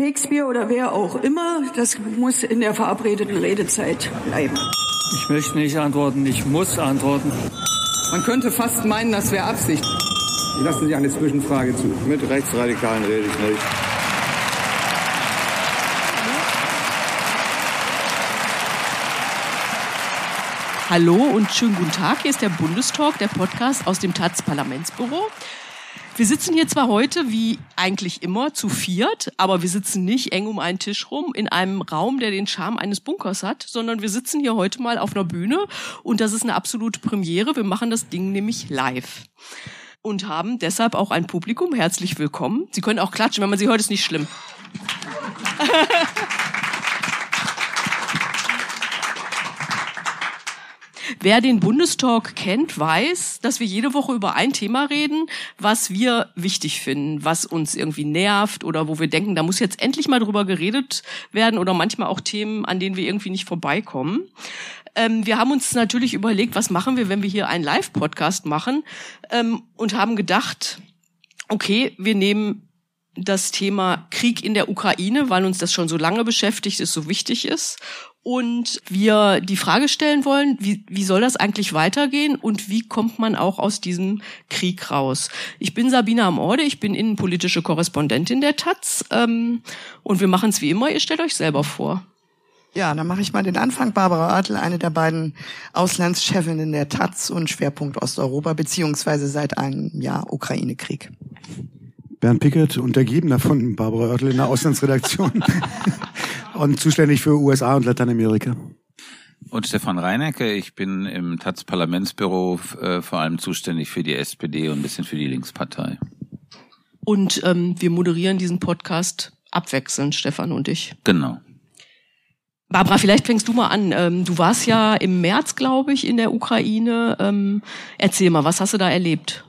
Shakespeare oder wer auch immer, das muss in der verabredeten Redezeit bleiben. Ich möchte nicht antworten, ich muss antworten. Man könnte fast meinen, das wäre Absicht. Lassen Sie eine Zwischenfrage zu. Mit Rechtsradikalen rede ich nicht. Hallo und schönen guten Tag. Hier ist der Bundestalk, der Podcast aus dem taz Parlamentsbüro. Wir sitzen hier zwar heute wie eigentlich immer zu viert, aber wir sitzen nicht eng um einen Tisch rum in einem Raum, der den Charme eines Bunkers hat, sondern wir sitzen hier heute mal auf einer Bühne und das ist eine absolute Premiere. Wir machen das Ding nämlich live und haben deshalb auch ein Publikum. Herzlich willkommen. Sie können auch klatschen, wenn man Sie hört, ist nicht schlimm. Wer den Bundestalk kennt, weiß, dass wir jede Woche über ein Thema reden, was wir wichtig finden, was uns irgendwie nervt oder wo wir denken, da muss jetzt endlich mal drüber geredet werden oder manchmal auch Themen, an denen wir irgendwie nicht vorbeikommen. Ähm, wir haben uns natürlich überlegt, was machen wir, wenn wir hier einen Live-Podcast machen ähm, und haben gedacht, okay, wir nehmen das Thema Krieg in der Ukraine, weil uns das schon so lange beschäftigt ist, so wichtig ist und wir die Frage stellen wollen, wie, wie soll das eigentlich weitergehen und wie kommt man auch aus diesem Krieg raus? Ich bin Sabina Amorde, ich bin innenpolitische Korrespondentin der Taz ähm, und wir machen es wie immer, ihr stellt euch selber vor. Ja, dann mache ich mal den Anfang. Barbara Oertel, eine der beiden Auslandschefinnen der Taz und Schwerpunkt Osteuropa, beziehungsweise seit einem Jahr Ukraine-Krieg. Bernd Pickett, Untergebener von Barbara Oertel in der Auslandsredaktion. und zuständig für USA und Lateinamerika. Und Stefan Reinecke, ich bin im taz Parlamentsbüro äh, vor allem zuständig für die SPD und ein bisschen für die Linkspartei. Und ähm, wir moderieren diesen Podcast abwechselnd, Stefan und ich. Genau. Barbara, vielleicht fängst du mal an. Ähm, du warst ja im März, glaube ich, in der Ukraine. Ähm, erzähl mal, was hast du da erlebt?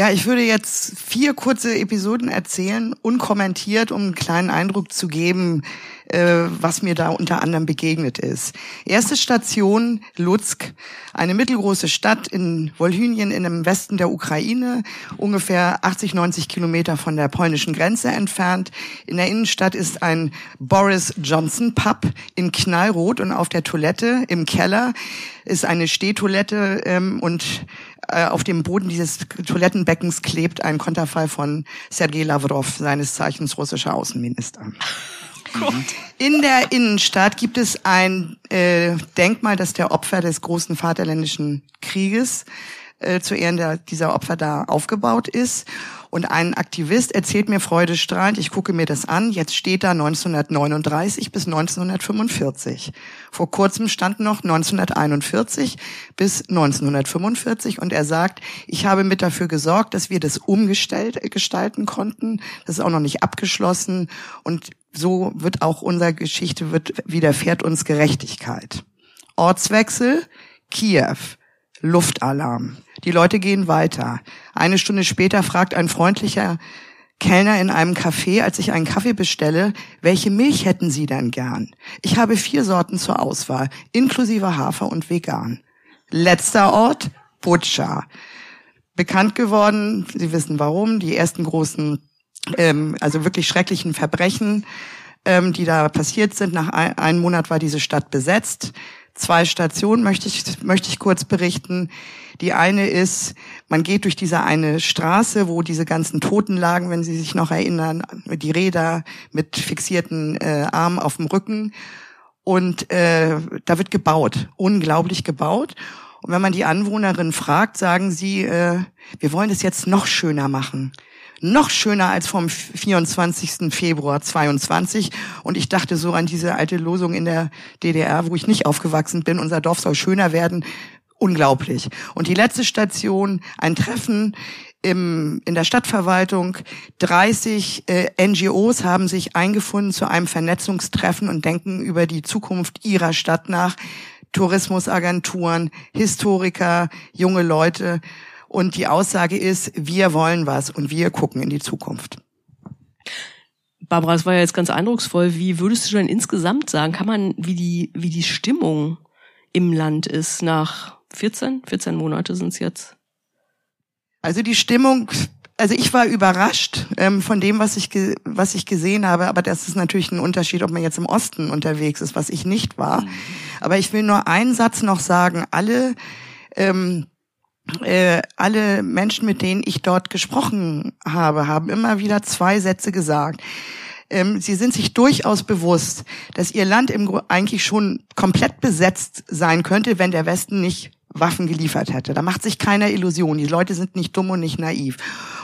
Ja, ich würde jetzt vier kurze Episoden erzählen, unkommentiert, um einen kleinen Eindruck zu geben, äh, was mir da unter anderem begegnet ist. Erste Station Lutsk, eine mittelgroße Stadt in Wolhynien in dem Westen der Ukraine, ungefähr 80, 90 Kilometer von der polnischen Grenze entfernt. In der Innenstadt ist ein Boris Johnson Pub in Knallrot und auf der Toilette im Keller ist eine Stehtoilette ähm, und äh, auf dem Boden dieses Toilettenbeckens klebt ein Konterfei von Sergei Lavrov, seines Zeichens russischer Außenminister. In der Innenstadt gibt es ein äh, Denkmal, das der Opfer des großen Vaterländischen Krieges äh, zu Ehren der, dieser Opfer da aufgebaut ist. Und ein Aktivist erzählt mir freudestrahlend, ich gucke mir das an, jetzt steht da 1939 bis 1945. Vor kurzem stand noch 1941 bis 1945 und er sagt, ich habe mit dafür gesorgt, dass wir das umgestellt äh, gestalten konnten. Das ist auch noch nicht abgeschlossen und so wird auch unsere Geschichte wird widerfährt uns Gerechtigkeit. Ortswechsel Kiew. Luftalarm. Die Leute gehen weiter. Eine Stunde später fragt ein freundlicher Kellner in einem Café, als ich einen Kaffee bestelle, welche Milch hätten Sie denn gern? Ich habe vier Sorten zur Auswahl, inklusive Hafer und vegan. Letzter Ort, Butscha. Bekannt geworden, Sie wissen warum, die ersten großen, ähm, also wirklich schrecklichen Verbrechen, ähm, die da passiert sind. Nach ein, einem Monat war diese Stadt besetzt zwei Stationen möchte ich, möchte ich kurz berichten. Die eine ist, man geht durch diese eine Straße, wo diese ganzen Toten lagen, wenn Sie sich noch erinnern, die Räder mit fixierten äh, Armen auf dem Rücken. Und äh, da wird gebaut, unglaublich gebaut. Und wenn man die Anwohnerin fragt, sagen sie, äh, wir wollen es jetzt noch schöner machen noch schöner als vom 24. Februar 22. Und ich dachte so an diese alte Losung in der DDR, wo ich nicht aufgewachsen bin, unser Dorf soll schöner werden. Unglaublich. Und die letzte Station, ein Treffen im, in der Stadtverwaltung. 30 äh, NGOs haben sich eingefunden zu einem Vernetzungstreffen und denken über die Zukunft ihrer Stadt nach. Tourismusagenturen, Historiker, junge Leute. Und die Aussage ist, wir wollen was und wir gucken in die Zukunft. Barbara, das war ja jetzt ganz eindrucksvoll. Wie würdest du denn insgesamt sagen, kann man, wie die, wie die Stimmung im Land ist nach 14, 14 Monate sind es jetzt? Also die Stimmung also ich war überrascht ähm, von dem, was ich was ich gesehen habe, aber das ist natürlich ein Unterschied, ob man jetzt im Osten unterwegs ist, was ich nicht war. Mhm. Aber ich will nur einen Satz noch sagen: Alle ähm, äh, alle Menschen, mit denen ich dort gesprochen habe, haben immer wieder zwei Sätze gesagt. Ähm, sie sind sich durchaus bewusst, dass ihr Land im, eigentlich schon komplett besetzt sein könnte, wenn der Westen nicht Waffen geliefert hätte. Da macht sich keiner Illusion. Die Leute sind nicht dumm und nicht naiv.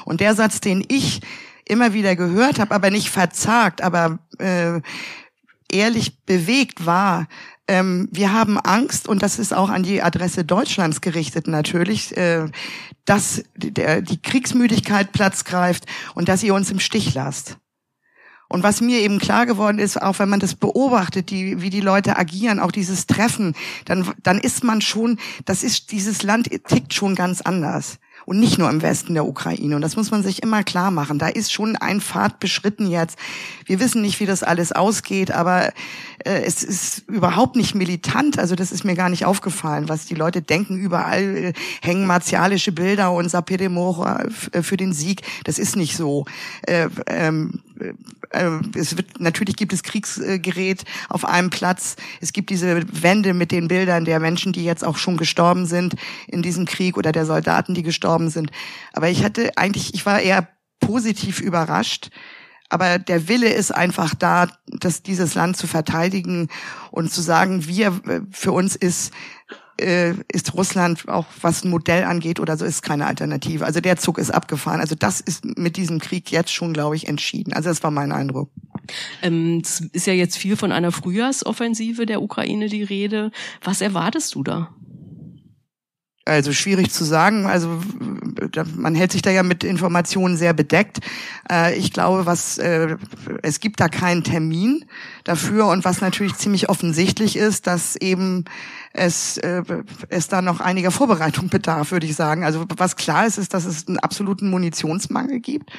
Und der Satz, den ich immer wieder gehört habe, aber nicht verzagt, aber äh, ehrlich bewegt war, ähm, wir haben Angst, und das ist auch an die Adresse Deutschlands gerichtet natürlich, äh, dass der, die Kriegsmüdigkeit Platz greift und dass ihr uns im Stich lasst. Und was mir eben klar geworden ist, auch wenn man das beobachtet, die, wie die Leute agieren, auch dieses Treffen, dann, dann ist man schon, das ist, dieses Land tickt schon ganz anders. Und nicht nur im Westen der Ukraine. Und das muss man sich immer klar machen. Da ist schon ein Pfad beschritten jetzt. Wir wissen nicht, wie das alles ausgeht, aber äh, es ist überhaupt nicht militant. Also das ist mir gar nicht aufgefallen, was die Leute denken. Überall äh, hängen martialische Bilder und Sapedemora äh, für den Sieg. Das ist nicht so. Äh, ähm, äh, es wird natürlich gibt es Kriegsgerät auf einem Platz. Es gibt diese Wände mit den Bildern der Menschen, die jetzt auch schon gestorben sind in diesem Krieg oder der Soldaten, die gestorben sind. Aber ich hatte eigentlich, ich war eher positiv überrascht. Aber der Wille ist einfach da, dass dieses Land zu verteidigen und zu sagen, wir, für uns ist äh, ist Russland auch was ein Modell angeht oder so ist keine Alternative. Also der Zug ist abgefahren. Also das ist mit diesem Krieg jetzt schon, glaube ich, entschieden. Also das war mein Eindruck. Ähm, es ist ja jetzt viel von einer Frühjahrsoffensive der Ukraine die Rede. Was erwartest du da? Also schwierig zu sagen. Also man hält sich da ja mit Informationen sehr bedeckt. Äh, ich glaube, was äh, es gibt da keinen Termin dafür und was natürlich ziemlich offensichtlich ist, dass eben es äh, es da noch einiger Vorbereitung bedarf, würde ich sagen. Also was klar ist, ist, dass es einen absoluten Munitionsmangel gibt.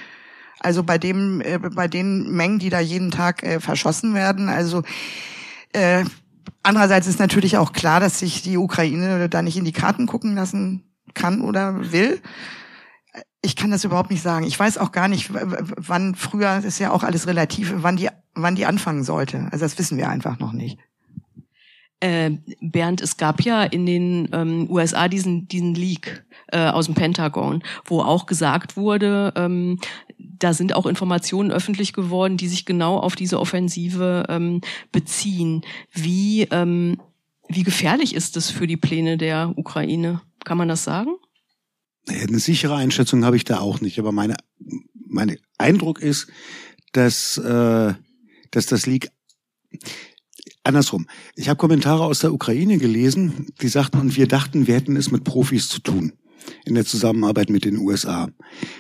Also bei dem bei den Mengen, die da jeden Tag verschossen werden. Also Andererseits ist natürlich auch klar, dass sich die Ukraine da nicht in die Karten gucken lassen kann oder will. Ich kann das überhaupt nicht sagen. Ich weiß auch gar nicht, wann früher, ist ja auch alles relativ, wann die, wann die anfangen sollte. Also das wissen wir einfach noch nicht. Äh, Bernd, es gab ja in den ähm, USA diesen, diesen Leak äh, aus dem Pentagon, wo auch gesagt wurde, ähm, da sind auch Informationen öffentlich geworden, die sich genau auf diese Offensive ähm, beziehen. Wie, ähm, wie gefährlich ist das für die Pläne der Ukraine? Kann man das sagen? Eine sichere Einschätzung habe ich da auch nicht, aber meine, mein Eindruck ist, dass, äh, dass das Leak andersrum. Ich habe Kommentare aus der Ukraine gelesen, die sagten, und wir dachten, wir hätten es mit Profis zu tun in der Zusammenarbeit mit den USA.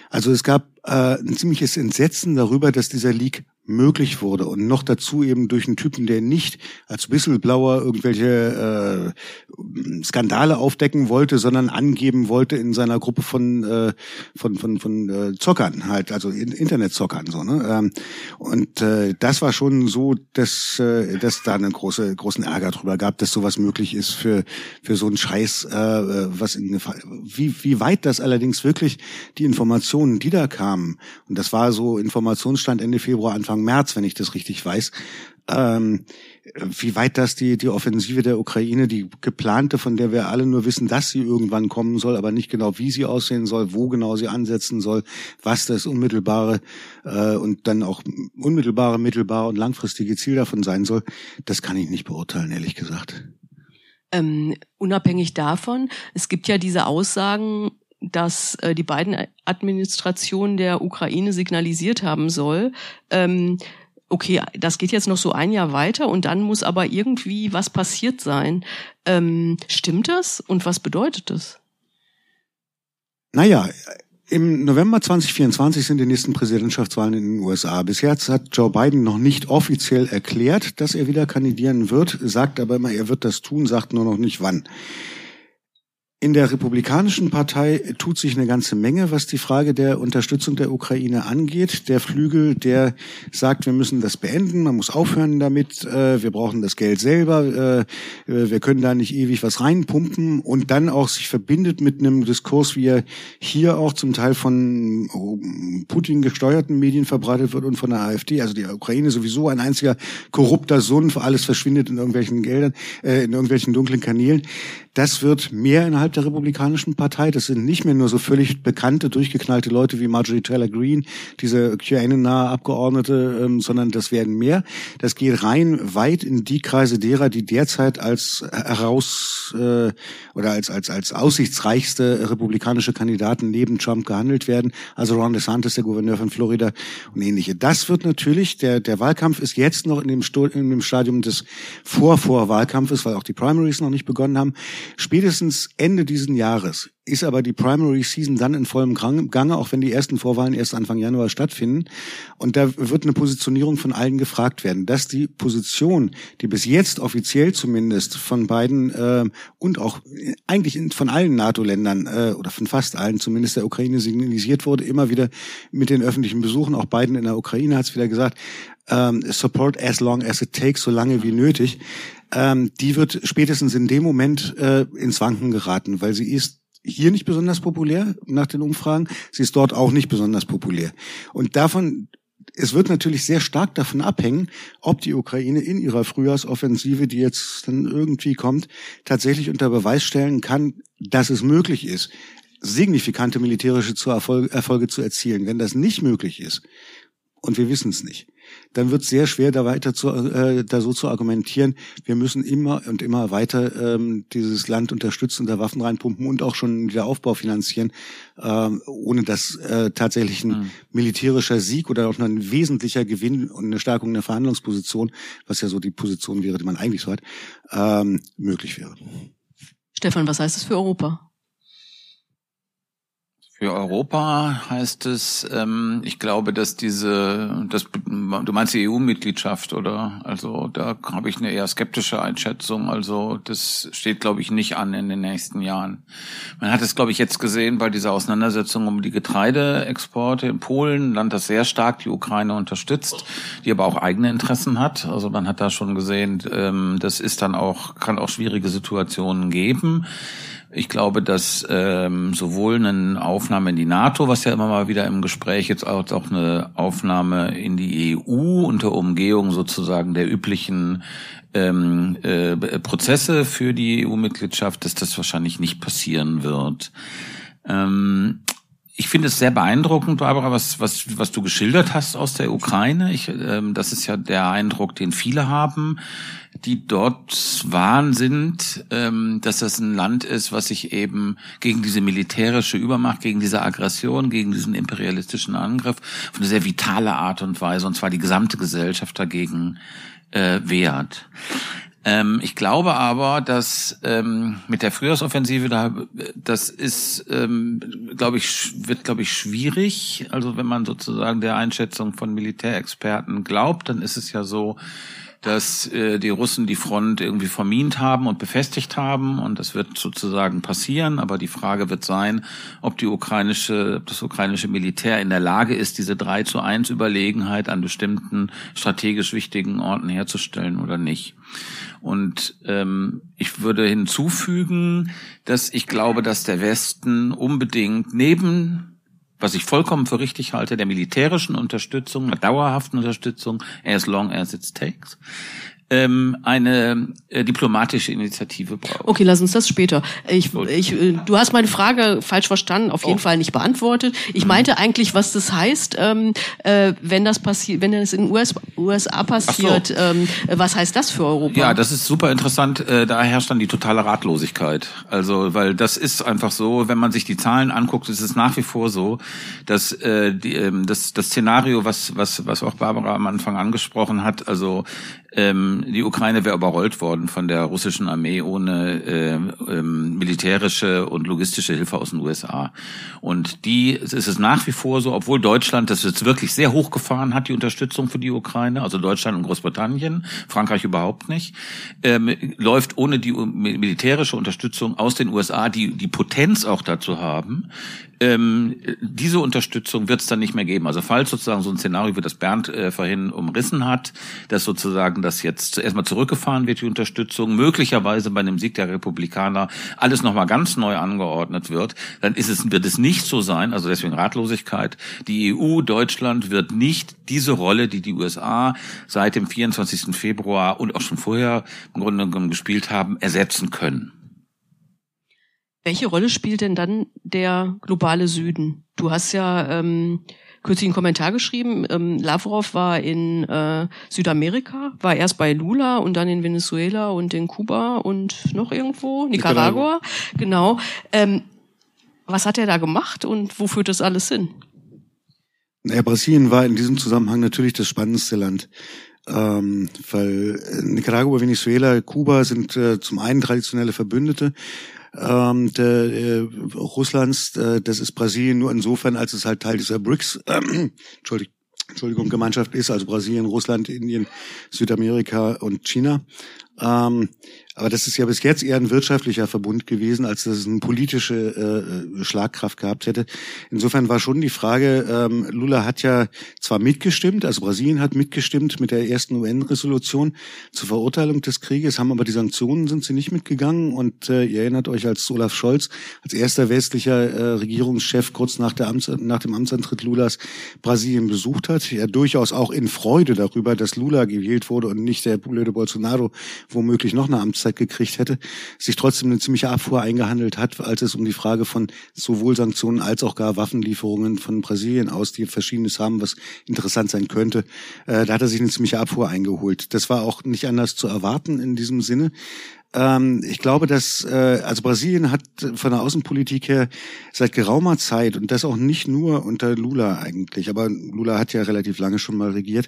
Also es gab äh, ein ziemliches Entsetzen darüber, dass dieser Leak möglich wurde. Und noch dazu eben durch einen Typen, der nicht als Whistleblower irgendwelche äh, Skandale aufdecken wollte, sondern angeben wollte in seiner Gruppe von äh, von von von äh, Zockern halt, also Internetzockern so ne? Ähm, und äh, das war schon so, dass äh, dass da einen große großen Ärger drüber gab, dass sowas möglich ist für für so einen Scheiß, äh, was in wie wie weit das allerdings wirklich die Informationen, die da kamen und das war so Informationsstand Ende Februar Anfang Anfang März, wenn ich das richtig weiß. Ähm, wie weit das die, die Offensive der Ukraine, die geplante, von der wir alle nur wissen, dass sie irgendwann kommen soll, aber nicht genau, wie sie aussehen soll, wo genau sie ansetzen soll, was das unmittelbare äh, und dann auch unmittelbare, mittelbare und langfristige Ziel davon sein soll, das kann ich nicht beurteilen, ehrlich gesagt. Ähm, unabhängig davon, es gibt ja diese Aussagen dass äh, die beiden Administrationen der Ukraine signalisiert haben soll, ähm, okay, das geht jetzt noch so ein Jahr weiter und dann muss aber irgendwie was passiert sein. Ähm, stimmt das und was bedeutet das? Naja, im November 2024 sind die nächsten Präsidentschaftswahlen in den USA. Bis jetzt hat Joe Biden noch nicht offiziell erklärt, dass er wieder kandidieren wird, sagt aber immer, er wird das tun, sagt nur noch nicht wann. In der Republikanischen Partei tut sich eine ganze Menge, was die Frage der Unterstützung der Ukraine angeht. Der Flügel, der sagt, wir müssen das beenden, man muss aufhören damit, äh, wir brauchen das Geld selber, äh, wir können da nicht ewig was reinpumpen und dann auch sich verbindet mit einem Diskurs, wie er hier auch zum Teil von Putin gesteuerten Medien verbreitet wird und von der AfD. Also die Ukraine sowieso ein einziger korrupter Sumpf, alles verschwindet in irgendwelchen Geldern, äh, in irgendwelchen dunklen Kanälen. Das wird mehr innerhalb der Republikanischen Partei. Das sind nicht mehr nur so völlig bekannte, durchgeknallte Leute wie Marjorie Taylor Greene, diese QAnon-nahe Abgeordnete, ähm, sondern das werden mehr. Das geht rein weit in die Kreise derer, die derzeit als heraus äh, oder als als als aussichtsreichste republikanische Kandidaten neben Trump gehandelt werden. Also Ron DeSantis, der Gouverneur von Florida und ähnliche. Das wird natürlich der der Wahlkampf ist jetzt noch in dem, Sto in dem Stadium des Vorvorwahlkampfes, weil auch die Primaries noch nicht begonnen haben. Spätestens Ende diesen Jahres ist aber die Primary Season dann in vollem Gange, auch wenn die ersten Vorwahlen erst Anfang Januar stattfinden. Und da wird eine Positionierung von allen gefragt werden, dass die Position, die bis jetzt offiziell zumindest von beiden äh, und auch eigentlich von allen NATO-Ländern äh, oder von fast allen zumindest der Ukraine signalisiert wurde, immer wieder mit den öffentlichen Besuchen, auch Biden in der Ukraine hat es wieder gesagt, ähm, support as long as it takes, so lange wie nötig, ähm, die wird spätestens in dem Moment äh, ins Wanken geraten, weil sie ist hier nicht besonders populär nach den Umfragen. Sie ist dort auch nicht besonders populär. Und davon es wird natürlich sehr stark davon abhängen, ob die Ukraine in ihrer Frühjahrsoffensive, die jetzt dann irgendwie kommt, tatsächlich unter Beweis stellen kann, dass es möglich ist, signifikante militärische Erfolge zu erzielen. Wenn das nicht möglich ist, und wir wissen es nicht, dann wird es sehr schwer, da weiter zu, äh, da so zu argumentieren. Wir müssen immer und immer weiter ähm, dieses Land unterstützen, da Waffen reinpumpen und auch schon wieder Aufbau finanzieren, ähm, ohne dass äh, tatsächlich ein mhm. militärischer Sieg oder auch ein wesentlicher Gewinn und eine Stärkung der Verhandlungsposition, was ja so die Position wäre, die man eigentlich so hat, ähm, möglich wäre. Stefan, was heißt das für Europa? Für Europa heißt es, ähm, ich glaube, dass diese, das, du meinst die EU-Mitgliedschaft, oder? Also da habe ich eine eher skeptische Einschätzung. Also das steht, glaube ich, nicht an in den nächsten Jahren. Man hat es, glaube ich, jetzt gesehen bei dieser Auseinandersetzung um die Getreideexporte in Polen, ein Land, das sehr stark die Ukraine unterstützt, die aber auch eigene Interessen hat. Also man hat da schon gesehen, ähm, das ist dann auch, kann auch schwierige Situationen geben. Ich glaube, dass ähm, sowohl eine Aufnahme in die NATO, was ja immer mal wieder im Gespräch jetzt auch, auch eine Aufnahme in die EU unter Umgehung sozusagen der üblichen ähm, äh, Prozesse für die EU-Mitgliedschaft, dass das wahrscheinlich nicht passieren wird. Ähm, ich finde es sehr beeindruckend, Barbara, was, was, was du geschildert hast aus der Ukraine. Ich, ähm, das ist ja der Eindruck, den viele haben, die dort waren, sind, ähm, dass das ein Land ist, was sich eben gegen diese militärische Übermacht, gegen diese Aggression, gegen diesen imperialistischen Angriff auf eine sehr vitale Art und Weise, und zwar die gesamte Gesellschaft dagegen äh, wehrt. Ähm, ich glaube aber, dass ähm, mit der Frühjahrsoffensive da, das ist, ähm, glaube ich, wird, glaube ich, schwierig. Also wenn man sozusagen der Einschätzung von Militärexperten glaubt, dann ist es ja so, dass äh, die Russen die Front irgendwie vermint haben und befestigt haben und das wird sozusagen passieren, aber die Frage wird sein, ob die ukrainische, das ukrainische Militär in der Lage ist, diese 3 zu 1 Überlegenheit an bestimmten strategisch wichtigen Orten herzustellen oder nicht. Und ähm, ich würde hinzufügen, dass ich glaube, dass der Westen unbedingt neben was ich vollkommen für richtig halte, der militärischen Unterstützung, der dauerhaften Unterstützung, as long as it takes, ähm, eine äh, diplomatische Initiative braucht. Okay, lass uns das später. Ich, ich, äh, du hast meine Frage falsch verstanden, auf jeden oh. Fall nicht beantwortet. Ich mhm. meinte eigentlich, was das heißt, ähm, äh, wenn das passiert, wenn das in US, USA passiert. So. Ähm, was heißt das für Europa? Ja, das ist super interessant. Äh, da herrscht dann die totale Ratlosigkeit. Also, weil das ist einfach so, wenn man sich die Zahlen anguckt, ist es nach wie vor so, dass äh, die, äh, das, das Szenario, was, was, was auch Barbara am Anfang angesprochen hat, also ähm, die Ukraine wäre überrollt worden von der russischen Armee ohne äh, ähm, militärische und logistische Hilfe aus den USA. Und die ist es nach wie vor so, obwohl Deutschland das jetzt wirklich sehr hochgefahren hat, die Unterstützung für die Ukraine, also Deutschland und Großbritannien, Frankreich überhaupt nicht, ähm, läuft ohne die militärische Unterstützung aus den USA, die die Potenz auch dazu haben, ähm, diese Unterstützung wird es dann nicht mehr geben. Also falls sozusagen so ein Szenario, wie das Bernd äh, vorhin umrissen hat, dass sozusagen das jetzt erstmal zurückgefahren wird, die Unterstützung, möglicherweise bei einem Sieg der Republikaner alles nochmal ganz neu angeordnet wird, dann ist es, wird es nicht so sein, also deswegen Ratlosigkeit, die EU, Deutschland wird nicht diese Rolle, die die USA seit dem 24. Februar und auch schon vorher im Grunde genommen gespielt haben, ersetzen können. Welche Rolle spielt denn dann der globale Süden? Du hast ja ähm, kürzlich einen Kommentar geschrieben. Ähm, Lavrov war in äh, Südamerika, war erst bei Lula und dann in Venezuela und in Kuba und noch irgendwo, Nicaragua. Nicaragua. Genau. Ähm, was hat er da gemacht und wo führt das alles hin? Naja, Brasilien war in diesem Zusammenhang natürlich das spannendste Land. Ähm, weil Nicaragua, Venezuela, Kuba sind äh, zum einen traditionelle Verbündete ähm, der, äh, Russlands. Äh, das ist Brasilien nur insofern, als es halt Teil dieser BRICS, äh, Entschuldigung, Entschuldigung, Gemeinschaft ist, also Brasilien, Russland, Indien, Südamerika und China. Ähm, aber das ist ja bis jetzt eher ein wirtschaftlicher Verbund gewesen, als dass es eine politische äh, Schlagkraft gehabt hätte. Insofern war schon die Frage, ähm, Lula hat ja zwar mitgestimmt, also Brasilien hat mitgestimmt mit der ersten UN-Resolution zur Verurteilung des Krieges, haben aber die Sanktionen sind sie nicht mitgegangen. Und äh, ihr erinnert euch, als Olaf Scholz als erster westlicher äh, Regierungschef kurz nach, der Amts, nach dem Amtsantritt Lulas Brasilien besucht hat, ja durchaus auch in Freude darüber, dass Lula gewählt wurde und nicht der blöde Bolsonaro womöglich noch eine Amtszeit gekriegt hätte, sich trotzdem eine ziemliche Abfuhr eingehandelt hat, als es um die Frage von sowohl Sanktionen als auch gar Waffenlieferungen von Brasilien aus, die verschiedenes haben, was interessant sein könnte, äh, da hat er sich eine ziemliche Abfuhr eingeholt. Das war auch nicht anders zu erwarten in diesem Sinne ähm, ich glaube, dass äh, also Brasilien hat von der Außenpolitik her seit geraumer Zeit und das auch nicht nur unter Lula eigentlich, aber Lula hat ja relativ lange schon mal regiert,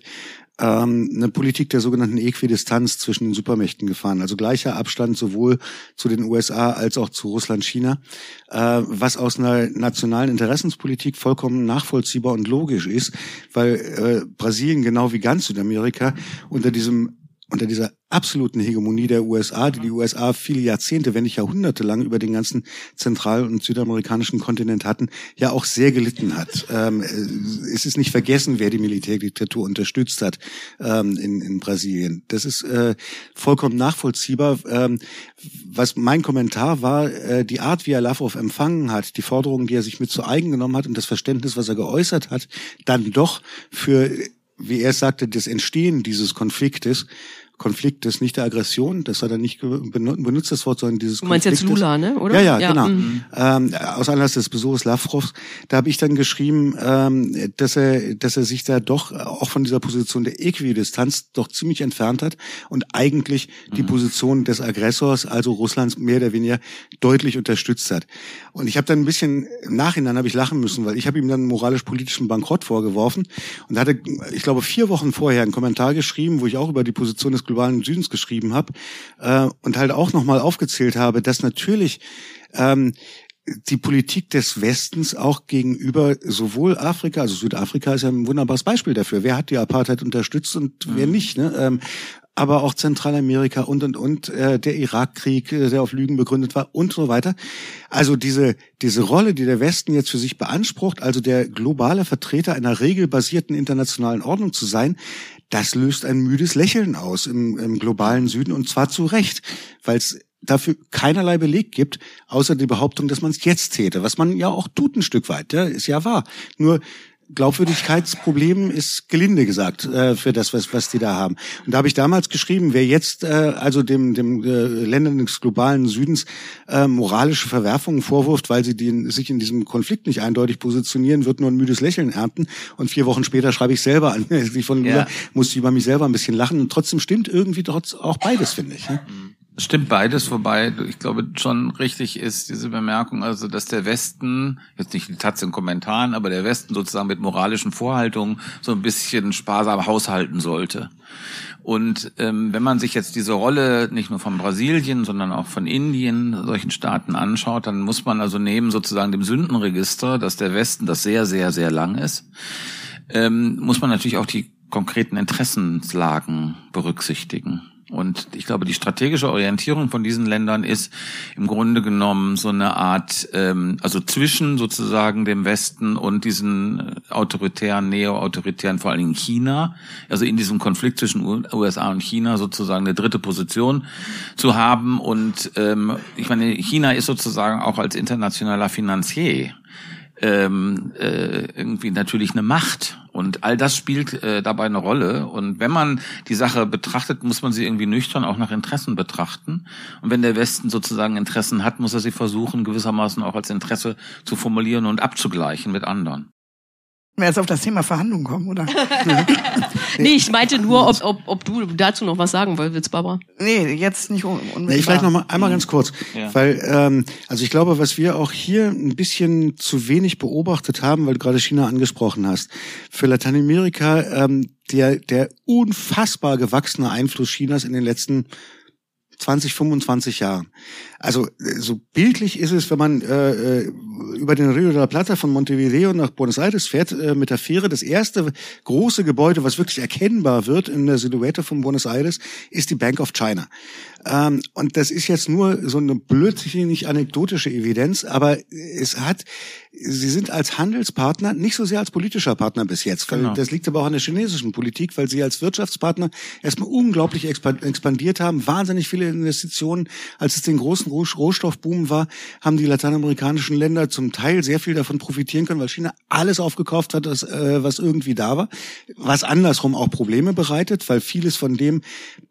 ähm, eine Politik der sogenannten Äquidistanz zwischen den Supermächten gefahren. Also gleicher Abstand sowohl zu den USA als auch zu Russland, China, äh, was aus einer nationalen Interessenspolitik vollkommen nachvollziehbar und logisch ist, weil äh, Brasilien genau wie ganz Südamerika unter diesem unter dieser absoluten Hegemonie der USA, die die USA viele Jahrzehnte, wenn nicht Jahrhunderte lang über den ganzen zentral- und südamerikanischen Kontinent hatten, ja auch sehr gelitten hat. Ähm, es ist nicht vergessen, wer die Militärdiktatur unterstützt hat ähm, in, in Brasilien. Das ist äh, vollkommen nachvollziehbar. Ähm, was mein Kommentar war, äh, die Art, wie er Lavrov empfangen hat, die Forderungen, die er sich mit zu eigen genommen hat und das Verständnis, was er geäußert hat, dann doch für wie er sagte, das Entstehen dieses Konfliktes Konfliktes, nicht der Aggression, das hat er nicht benutzt, das Wort, sondern dieses Du meinst Konfliktes. jetzt Lula, ne? oder? Ja, ja, ja genau. Mhm. Ähm, aus Anlass des Besuches Lavrovs, da habe ich dann geschrieben, ähm, dass er, dass er sich da doch auch von dieser Position der Äquidistanz doch ziemlich entfernt hat und eigentlich mhm. die Position des Aggressors, also Russlands, mehr oder weniger deutlich unterstützt hat. Und ich habe dann ein bisschen im Nachhinein habe ich lachen müssen, weil ich habe ihm dann moralisch-politischen Bankrott vorgeworfen und da hatte, ich glaube, vier Wochen vorher einen Kommentar geschrieben, wo ich auch über die Position des globalen Südens geschrieben habe äh, und halt auch nochmal aufgezählt habe, dass natürlich ähm, die Politik des Westens auch gegenüber sowohl Afrika, also Südafrika ist ja ein wunderbares Beispiel dafür. Wer hat die Apartheid unterstützt und wer mhm. nicht? Ne? Ähm, aber auch Zentralamerika und und und äh, der Irakkrieg, äh, der auf Lügen begründet war und so weiter. Also diese diese Rolle, die der Westen jetzt für sich beansprucht, also der globale Vertreter einer regelbasierten internationalen Ordnung zu sein, das löst ein müdes Lächeln aus im, im globalen Süden und zwar zu Recht, weil es dafür keinerlei Beleg gibt, außer die Behauptung, dass man es jetzt täte, was man ja auch tut ein Stück weit, ja, ist ja wahr. Nur Glaubwürdigkeitsproblem ist gelinde gesagt äh, für das, was, was die da haben. Und da habe ich damals geschrieben, wer jetzt äh, also dem, dem äh, Ländern des globalen Südens äh, moralische Verwerfungen vorwirft, weil sie den, sich in diesem Konflikt nicht eindeutig positionieren, wird nur ein müdes Lächeln ernten. Und vier Wochen später schreibe ich selber an. Ich von ja. musste über mich selber ein bisschen lachen. Und trotzdem stimmt irgendwie trotz auch beides, finde ich. Ne? Stimmt beides, wobei ich glaube schon richtig ist diese Bemerkung, also dass der Westen, jetzt nicht die Taz in Kommentaren, aber der Westen sozusagen mit moralischen Vorhaltungen so ein bisschen sparsam haushalten sollte. Und ähm, wenn man sich jetzt diese Rolle nicht nur von Brasilien, sondern auch von Indien, solchen Staaten anschaut, dann muss man also neben sozusagen dem Sündenregister, dass der Westen das sehr, sehr, sehr lang ist, ähm, muss man natürlich auch die konkreten Interessenslagen berücksichtigen. Und ich glaube, die strategische Orientierung von diesen Ländern ist im Grunde genommen so eine Art, ähm, also zwischen sozusagen dem Westen und diesen autoritären, neo-autoritären, vor allen Dingen China, also in diesem Konflikt zwischen USA und China sozusagen eine dritte Position zu haben. Und ähm, ich meine, China ist sozusagen auch als internationaler Finanzier ähm, äh, irgendwie natürlich eine Macht. Und all das spielt äh, dabei eine Rolle. Und wenn man die Sache betrachtet, muss man sie irgendwie nüchtern auch nach Interessen betrachten. Und wenn der Westen sozusagen Interessen hat, muss er sie versuchen, gewissermaßen auch als Interesse zu formulieren und abzugleichen mit anderen wir jetzt auf das Thema Verhandlungen kommen, oder? nee, ich meinte nur, ob, ob, ob du dazu noch was sagen wolltest, Barbara. Nee, jetzt nicht unmittelbar. Nee, vielleicht noch mal einmal ganz kurz, ja. weil ähm, also ich glaube, was wir auch hier ein bisschen zu wenig beobachtet haben, weil du gerade China angesprochen hast, für Lateinamerika ähm, der der unfassbar gewachsene Einfluss Chinas in den letzten 20, 25 Jahren. Also so bildlich ist es, wenn man äh, äh, über den Rio de la Plata von Montevideo nach Buenos Aires fährt äh, mit der Fähre. Das erste große Gebäude, was wirklich erkennbar wird in der Silhouette von Buenos Aires, ist die Bank of China. Ähm, und das ist jetzt nur so eine blödsinnig anekdotische Evidenz, aber es hat, sie sind als Handelspartner nicht so sehr als politischer Partner bis jetzt. Genau. Das liegt aber auch an der chinesischen Politik, weil sie als Wirtschaftspartner erstmal unglaublich expandiert haben, wahnsinnig viele Investitionen. Als es den großen Rohstoffboom war, haben die lateinamerikanischen Länder zum Teil sehr viel davon profitieren können, weil China alles aufgekauft hat, was, äh, was irgendwie da war. Was andersrum auch Probleme bereitet, weil vieles von dem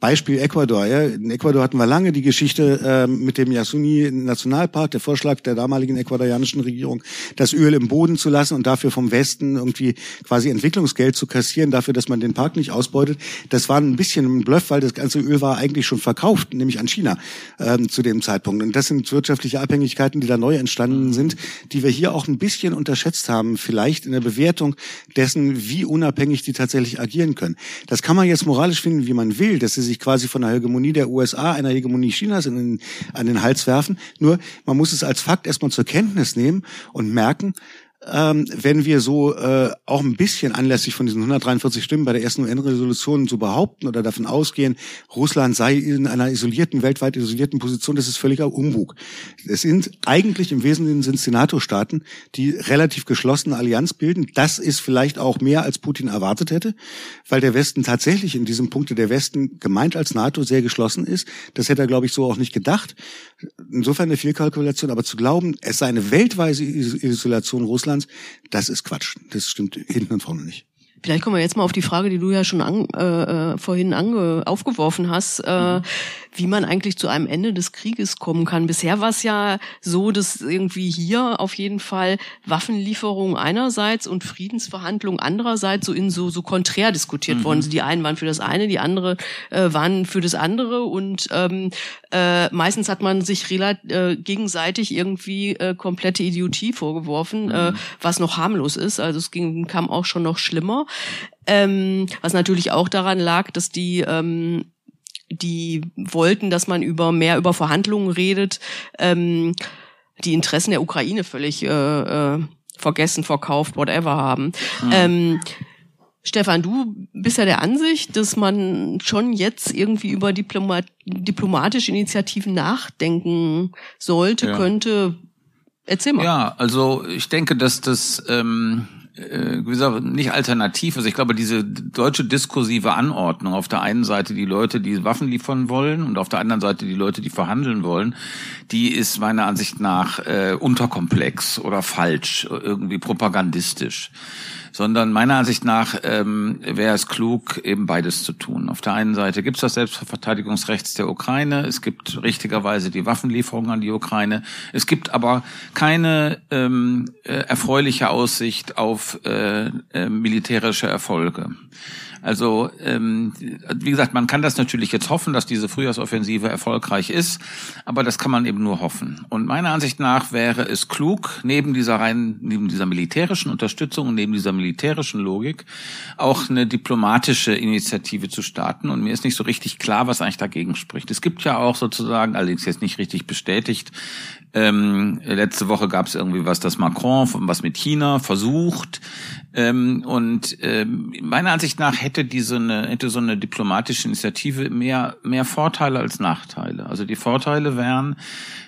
Beispiel Ecuador, ja, in Ecuador hatten wir lange die Geschichte äh, mit dem Yasuni Nationalpark, der Vorschlag der damaligen ecuadorianischen Regierung, das Öl im Boden zu lassen und dafür vom Westen irgendwie quasi Entwicklungsgeld zu kassieren, dafür, dass man den Park nicht ausbeutet. Das war ein bisschen ein Bluff, weil das ganze Öl war eigentlich schon verkauft, nämlich an China ähm, zu dem Zeitpunkt. Und das sind wirtschaftliche Abhängigkeiten, die da neu entstanden sind, die wir hier auch ein bisschen unterschätzt haben, vielleicht in der Bewertung dessen, wie unabhängig die tatsächlich agieren können. Das kann man jetzt moralisch finden, wie man will, dass sie sich quasi von der Hegemonie der USA einer Hegemonie Chinas in an den Hals werfen. Nur man muss es als Fakt erstmal zur Kenntnis nehmen und merken, ähm, wenn wir so äh, auch ein bisschen anlässlich von diesen 143 Stimmen bei der ersten UN-Resolution so behaupten oder davon ausgehen, Russland sei in einer isolierten, weltweit isolierten Position, das ist völliger Umbug. Es sind eigentlich im Wesentlichen sind es NATO-Staaten, die relativ geschlossene Allianz bilden. Das ist vielleicht auch mehr, als Putin erwartet hätte, weil der Westen tatsächlich in diesem Punkte der Westen gemeint als NATO sehr geschlossen ist. Das hätte er, glaube ich, so auch nicht gedacht. Insofern eine Fehlkalkulation, aber zu glauben, es sei eine weltweite Isolation Russlands, Russlands, das ist Quatsch. Das stimmt hinten und vorne nicht. Vielleicht kommen wir jetzt mal auf die Frage, die du ja schon an, äh, äh vorhin ange, aufgeworfen hast. Äh, mhm wie man eigentlich zu einem Ende des Krieges kommen kann. Bisher war es ja so, dass irgendwie hier auf jeden Fall Waffenlieferungen einerseits und Friedensverhandlungen andererseits so in so so konträr diskutiert mhm. worden sind. Die einen waren für das eine, die andere äh, waren für das andere und ähm, äh, meistens hat man sich äh, gegenseitig irgendwie äh, komplette Idiotie vorgeworfen, äh, mhm. äh, was noch harmlos ist. Also es ging kam auch schon noch schlimmer. Ähm, was natürlich auch daran lag, dass die ähm, die wollten, dass man über mehr über Verhandlungen redet, ähm, die Interessen der Ukraine völlig äh, äh, vergessen, verkauft, whatever haben. Mhm. Ähm, Stefan, du bist ja der Ansicht, dass man schon jetzt irgendwie über Diplomat diplomatische Initiativen nachdenken sollte, ja. könnte. Erzähl mal. Ja, also ich denke, dass das ähm, äh, gewisser nicht alternativ. Also ich glaube, diese deutsche diskursive Anordnung, auf der einen Seite die Leute, die Waffen liefern wollen und auf der anderen Seite die Leute, die verhandeln wollen, die ist meiner Ansicht nach äh, unterkomplex oder falsch, irgendwie propagandistisch sondern meiner Ansicht nach ähm, wäre es klug, eben beides zu tun. Auf der einen Seite gibt es das Selbstverteidigungsrecht der Ukraine, es gibt richtigerweise die Waffenlieferungen an die Ukraine, es gibt aber keine ähm, äh, erfreuliche Aussicht auf äh, äh, militärische Erfolge. Also ähm, wie gesagt, man kann das natürlich jetzt hoffen, dass diese Frühjahrsoffensive erfolgreich ist, aber das kann man eben nur hoffen. Und meiner Ansicht nach wäre es klug, neben dieser rein, neben dieser militärischen Unterstützung und neben dieser militärischen Logik auch eine diplomatische Initiative zu starten. Und mir ist nicht so richtig klar, was eigentlich dagegen spricht. Es gibt ja auch sozusagen, allerdings jetzt nicht richtig bestätigt, ähm, letzte Woche gab es irgendwie was, dass Macron was mit China versucht. Ähm, und ähm, meiner Ansicht nach hätte diese eine, hätte so eine diplomatische Initiative mehr mehr Vorteile als Nachteile. Also die Vorteile wären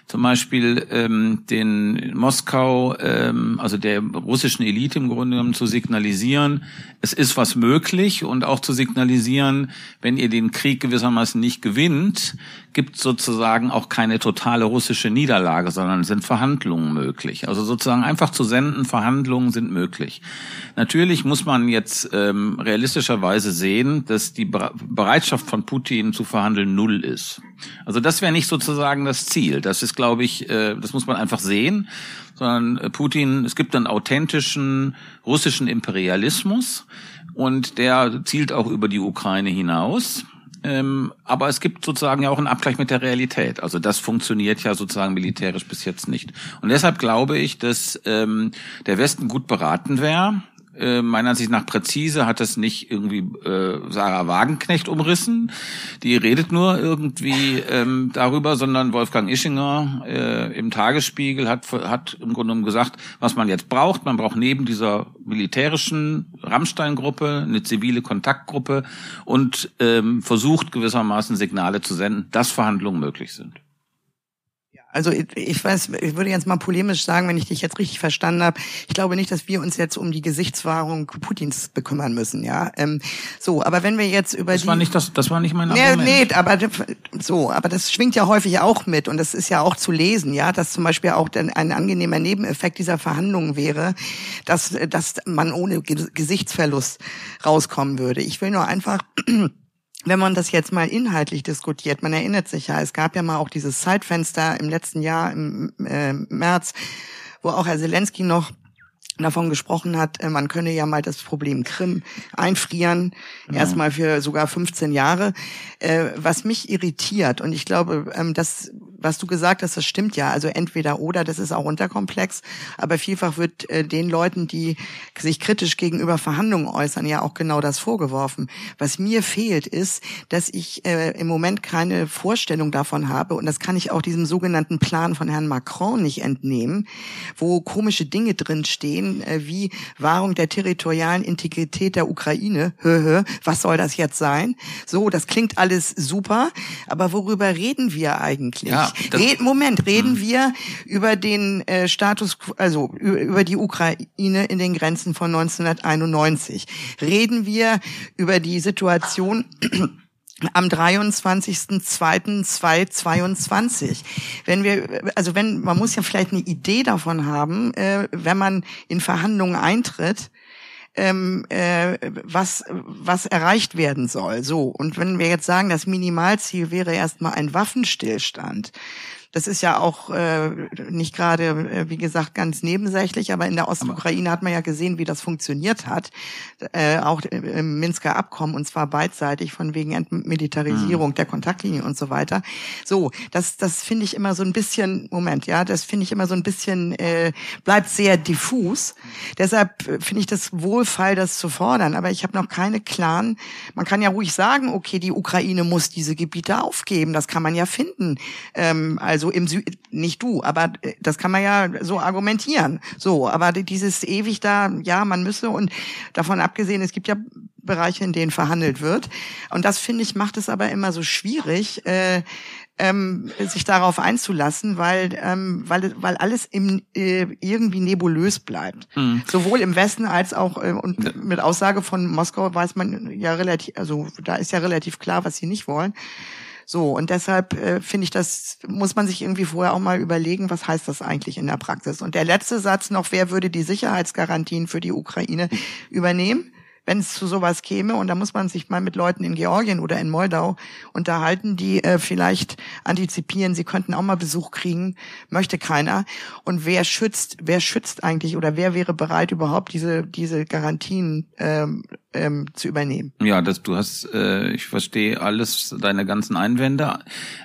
zum Beispiel ähm, den Moskau, ähm, also der russischen Elite im Grunde genommen zu signalisieren, es ist was möglich und auch zu signalisieren, wenn ihr den Krieg gewissermaßen nicht gewinnt, gibt sozusagen auch keine totale russische Niederlage, sondern sind Verhandlungen möglich. Also sozusagen einfach zu senden, Verhandlungen sind möglich. Natürlich muss man jetzt ähm, realistischerweise sehen, dass die Bereitschaft von Putin zu verhandeln null ist. Also das wäre nicht sozusagen das Ziel. Das ist, glaube ich, äh, das muss man einfach sehen. Sondern äh, Putin, es gibt einen authentischen russischen Imperialismus und der zielt auch über die Ukraine hinaus. Ähm, aber es gibt sozusagen ja auch einen Abgleich mit der Realität. Also das funktioniert ja sozusagen militärisch bis jetzt nicht. Und deshalb glaube ich, dass ähm, der Westen gut beraten wäre, äh, meiner Ansicht nach präzise hat das nicht irgendwie äh, Sarah Wagenknecht umrissen. Die redet nur irgendwie ähm, darüber, sondern Wolfgang Ischinger äh, im Tagesspiegel hat, hat im Grunde genommen gesagt, was man jetzt braucht. Man braucht neben dieser militärischen Rammstein-Gruppe eine zivile Kontaktgruppe und ähm, versucht gewissermaßen Signale zu senden, dass Verhandlungen möglich sind. Also ich weiß, ich würde jetzt mal polemisch sagen, wenn ich dich jetzt richtig verstanden habe, ich glaube nicht, dass wir uns jetzt um die Gesichtswahrung Putins bekümmern müssen, ja. Ähm, so, aber wenn wir jetzt über das die, war nicht das, das war nicht mein Argument. Nee, nee, aber so, aber das schwingt ja häufig auch mit und das ist ja auch zu lesen, ja, dass zum Beispiel auch ein angenehmer Nebeneffekt dieser Verhandlungen wäre, dass dass man ohne Gesichtsverlust rauskommen würde. Ich will nur einfach wenn man das jetzt mal inhaltlich diskutiert, man erinnert sich ja, es gab ja mal auch dieses Zeitfenster im letzten Jahr im äh, März, wo auch Herr Zelensky noch davon gesprochen hat, äh, man könne ja mal das Problem Krim einfrieren, ja. erstmal für sogar 15 Jahre. Äh, was mich irritiert, und ich glaube, ähm, das was du gesagt hast, das stimmt ja. Also entweder oder, das ist auch unterkomplex. Aber vielfach wird äh, den Leuten, die sich kritisch gegenüber Verhandlungen äußern, ja auch genau das vorgeworfen. Was mir fehlt, ist, dass ich äh, im Moment keine Vorstellung davon habe, und das kann ich auch diesem sogenannten Plan von Herrn Macron nicht entnehmen, wo komische Dinge drinstehen, äh, wie Wahrung der territorialen Integrität der Ukraine. Hö, hö, was soll das jetzt sein? So, das klingt alles super, aber worüber reden wir eigentlich? Ja. Red, Moment, reden hm. wir über den äh, Status, also über die Ukraine in den Grenzen von 1991. Reden wir über die Situation am 23.02.2022. Wenn wir, also wenn, man muss ja vielleicht eine Idee davon haben, äh, wenn man in Verhandlungen eintritt, ähm, äh, was, was erreicht werden soll. So. Und wenn wir jetzt sagen, das Minimalziel wäre erstmal ein Waffenstillstand, das ist ja auch äh, nicht gerade, äh, wie gesagt, ganz nebensächlich, aber in der Ostukraine hat man ja gesehen, wie das funktioniert hat. Äh, auch im Minsker Abkommen, und zwar beidseitig von wegen Entmilitarisierung mhm. der Kontaktlinien und so weiter. So, das, das finde ich immer so ein bisschen, Moment, ja, das finde ich immer so ein bisschen, äh, bleibt sehr diffus. Deshalb finde ich das wohlfall, das zu fordern. Aber ich habe noch keine klaren, man kann ja ruhig sagen, okay, die Ukraine muss diese Gebiete aufgeben. Das kann man ja finden. Ähm, also also im Sü nicht du, aber äh, das kann man ja so argumentieren. So, aber dieses ewig da, ja, man müsse und davon abgesehen, es gibt ja Bereiche, in denen verhandelt wird. Und das finde ich macht es aber immer so schwierig. Äh, ähm, sich darauf einzulassen, weil ähm, weil weil alles im, äh, irgendwie nebulös bleibt. Mhm. Sowohl im Westen als auch äh, und mit Aussage von Moskau weiß man ja relativ, also da ist ja relativ klar, was sie nicht wollen. So, und deshalb äh, finde ich, das muss man sich irgendwie vorher auch mal überlegen, was heißt das eigentlich in der Praxis. Und der letzte Satz noch, wer würde die Sicherheitsgarantien für die Ukraine übernehmen? Wenn es zu sowas käme. Und da muss man sich mal mit Leuten in Georgien oder in Moldau unterhalten, die äh, vielleicht antizipieren, sie könnten auch mal Besuch kriegen. Möchte keiner. Und wer schützt, wer schützt eigentlich oder wer wäre bereit, überhaupt diese, diese Garantien ähm, ähm, zu übernehmen? Ja, das, du hast, äh, ich verstehe alles, deine ganzen Einwände.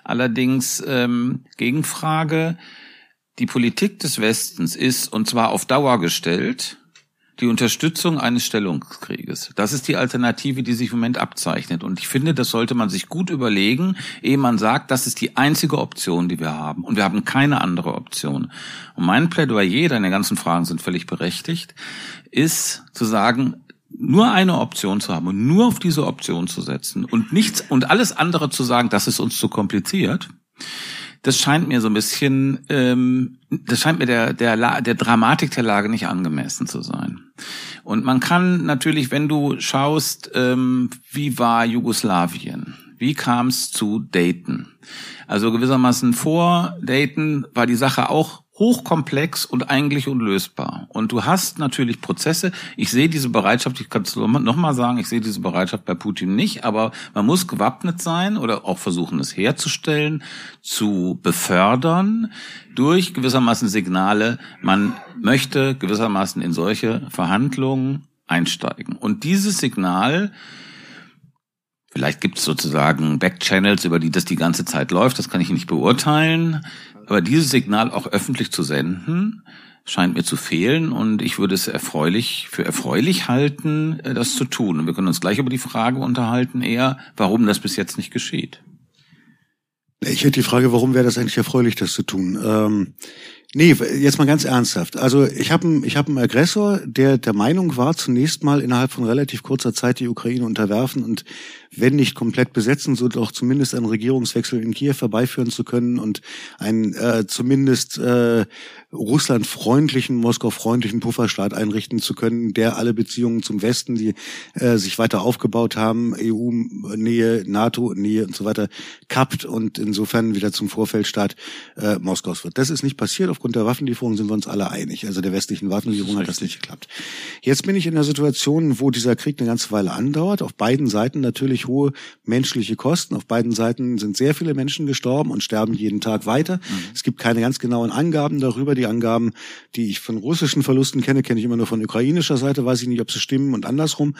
Allerdings ähm, Gegenfrage. Die Politik des Westens ist, und zwar auf Dauer gestellt, die Unterstützung eines Stellungskrieges. Das ist die Alternative, die sich im Moment abzeichnet. Und ich finde, das sollte man sich gut überlegen, ehe man sagt, das ist die einzige Option, die wir haben. Und wir haben keine andere Option. Und mein Plädoyer, deine ganzen Fragen sind völlig berechtigt, ist zu sagen, nur eine Option zu haben und nur auf diese Option zu setzen und nichts und alles andere zu sagen, das ist uns zu kompliziert das scheint mir so ein bisschen, ähm, das scheint mir der, der, der Dramatik der Lage nicht angemessen zu sein. Und man kann natürlich, wenn du schaust, ähm, wie war Jugoslawien? Wie kam es zu Dayton? Also gewissermaßen vor Dayton war die Sache auch hochkomplex und eigentlich unlösbar. Und du hast natürlich Prozesse. Ich sehe diese Bereitschaft, ich kann es nochmal sagen, ich sehe diese Bereitschaft bei Putin nicht, aber man muss gewappnet sein oder auch versuchen, es herzustellen, zu befördern durch gewissermaßen Signale, man möchte gewissermaßen in solche Verhandlungen einsteigen. Und dieses Signal Vielleicht gibt es sozusagen Backchannels, über die das die ganze Zeit läuft, das kann ich nicht beurteilen. Aber dieses Signal auch öffentlich zu senden, scheint mir zu fehlen und ich würde es erfreulich für erfreulich halten, äh, das zu tun. Und wir können uns gleich über die Frage unterhalten, eher, warum das bis jetzt nicht geschieht. Ich hätte die Frage, warum wäre das eigentlich erfreulich, das zu tun? Ähm, nee, jetzt mal ganz ernsthaft. Also ich habe ich hab einen Aggressor, der der Meinung war, zunächst mal innerhalb von relativ kurzer Zeit die Ukraine unterwerfen und wenn nicht komplett besetzen, so doch zumindest einen Regierungswechsel in Kiew herbeiführen zu können und einen äh, zumindest äh, Russland-freundlichen, Moskau-freundlichen Pufferstaat einrichten zu können, der alle Beziehungen zum Westen, die äh, sich weiter aufgebaut haben, EU-Nähe, NATO-Nähe und so weiter, kappt und insofern wieder zum Vorfeldstaat äh, Moskaus wird. Das ist nicht passiert. Aufgrund der Waffenlieferung sind wir uns alle einig. Also der westlichen Waffenlieferung hat das nicht geklappt. Jetzt bin ich in der Situation, wo dieser Krieg eine ganze Weile andauert. Auf beiden Seiten natürlich hohe menschliche Kosten. Auf beiden Seiten sind sehr viele Menschen gestorben und sterben jeden Tag weiter. Mhm. Es gibt keine ganz genauen Angaben darüber. Die Angaben, die ich von russischen Verlusten kenne, kenne ich immer nur von ukrainischer Seite. Weiß ich nicht, ob sie stimmen und andersrum.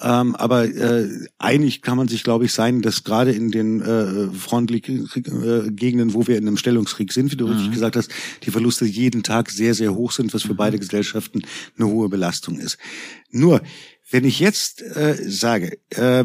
Ähm, aber äh, einig kann man sich, glaube ich, sein, dass gerade in den äh, Frontgegenden, wo wir in einem Stellungskrieg sind, wie du mhm. richtig gesagt hast, die Verluste jeden Tag sehr, sehr hoch sind, was für mhm. beide Gesellschaften eine hohe Belastung ist. Nur, wenn ich jetzt äh, sage, äh, äh,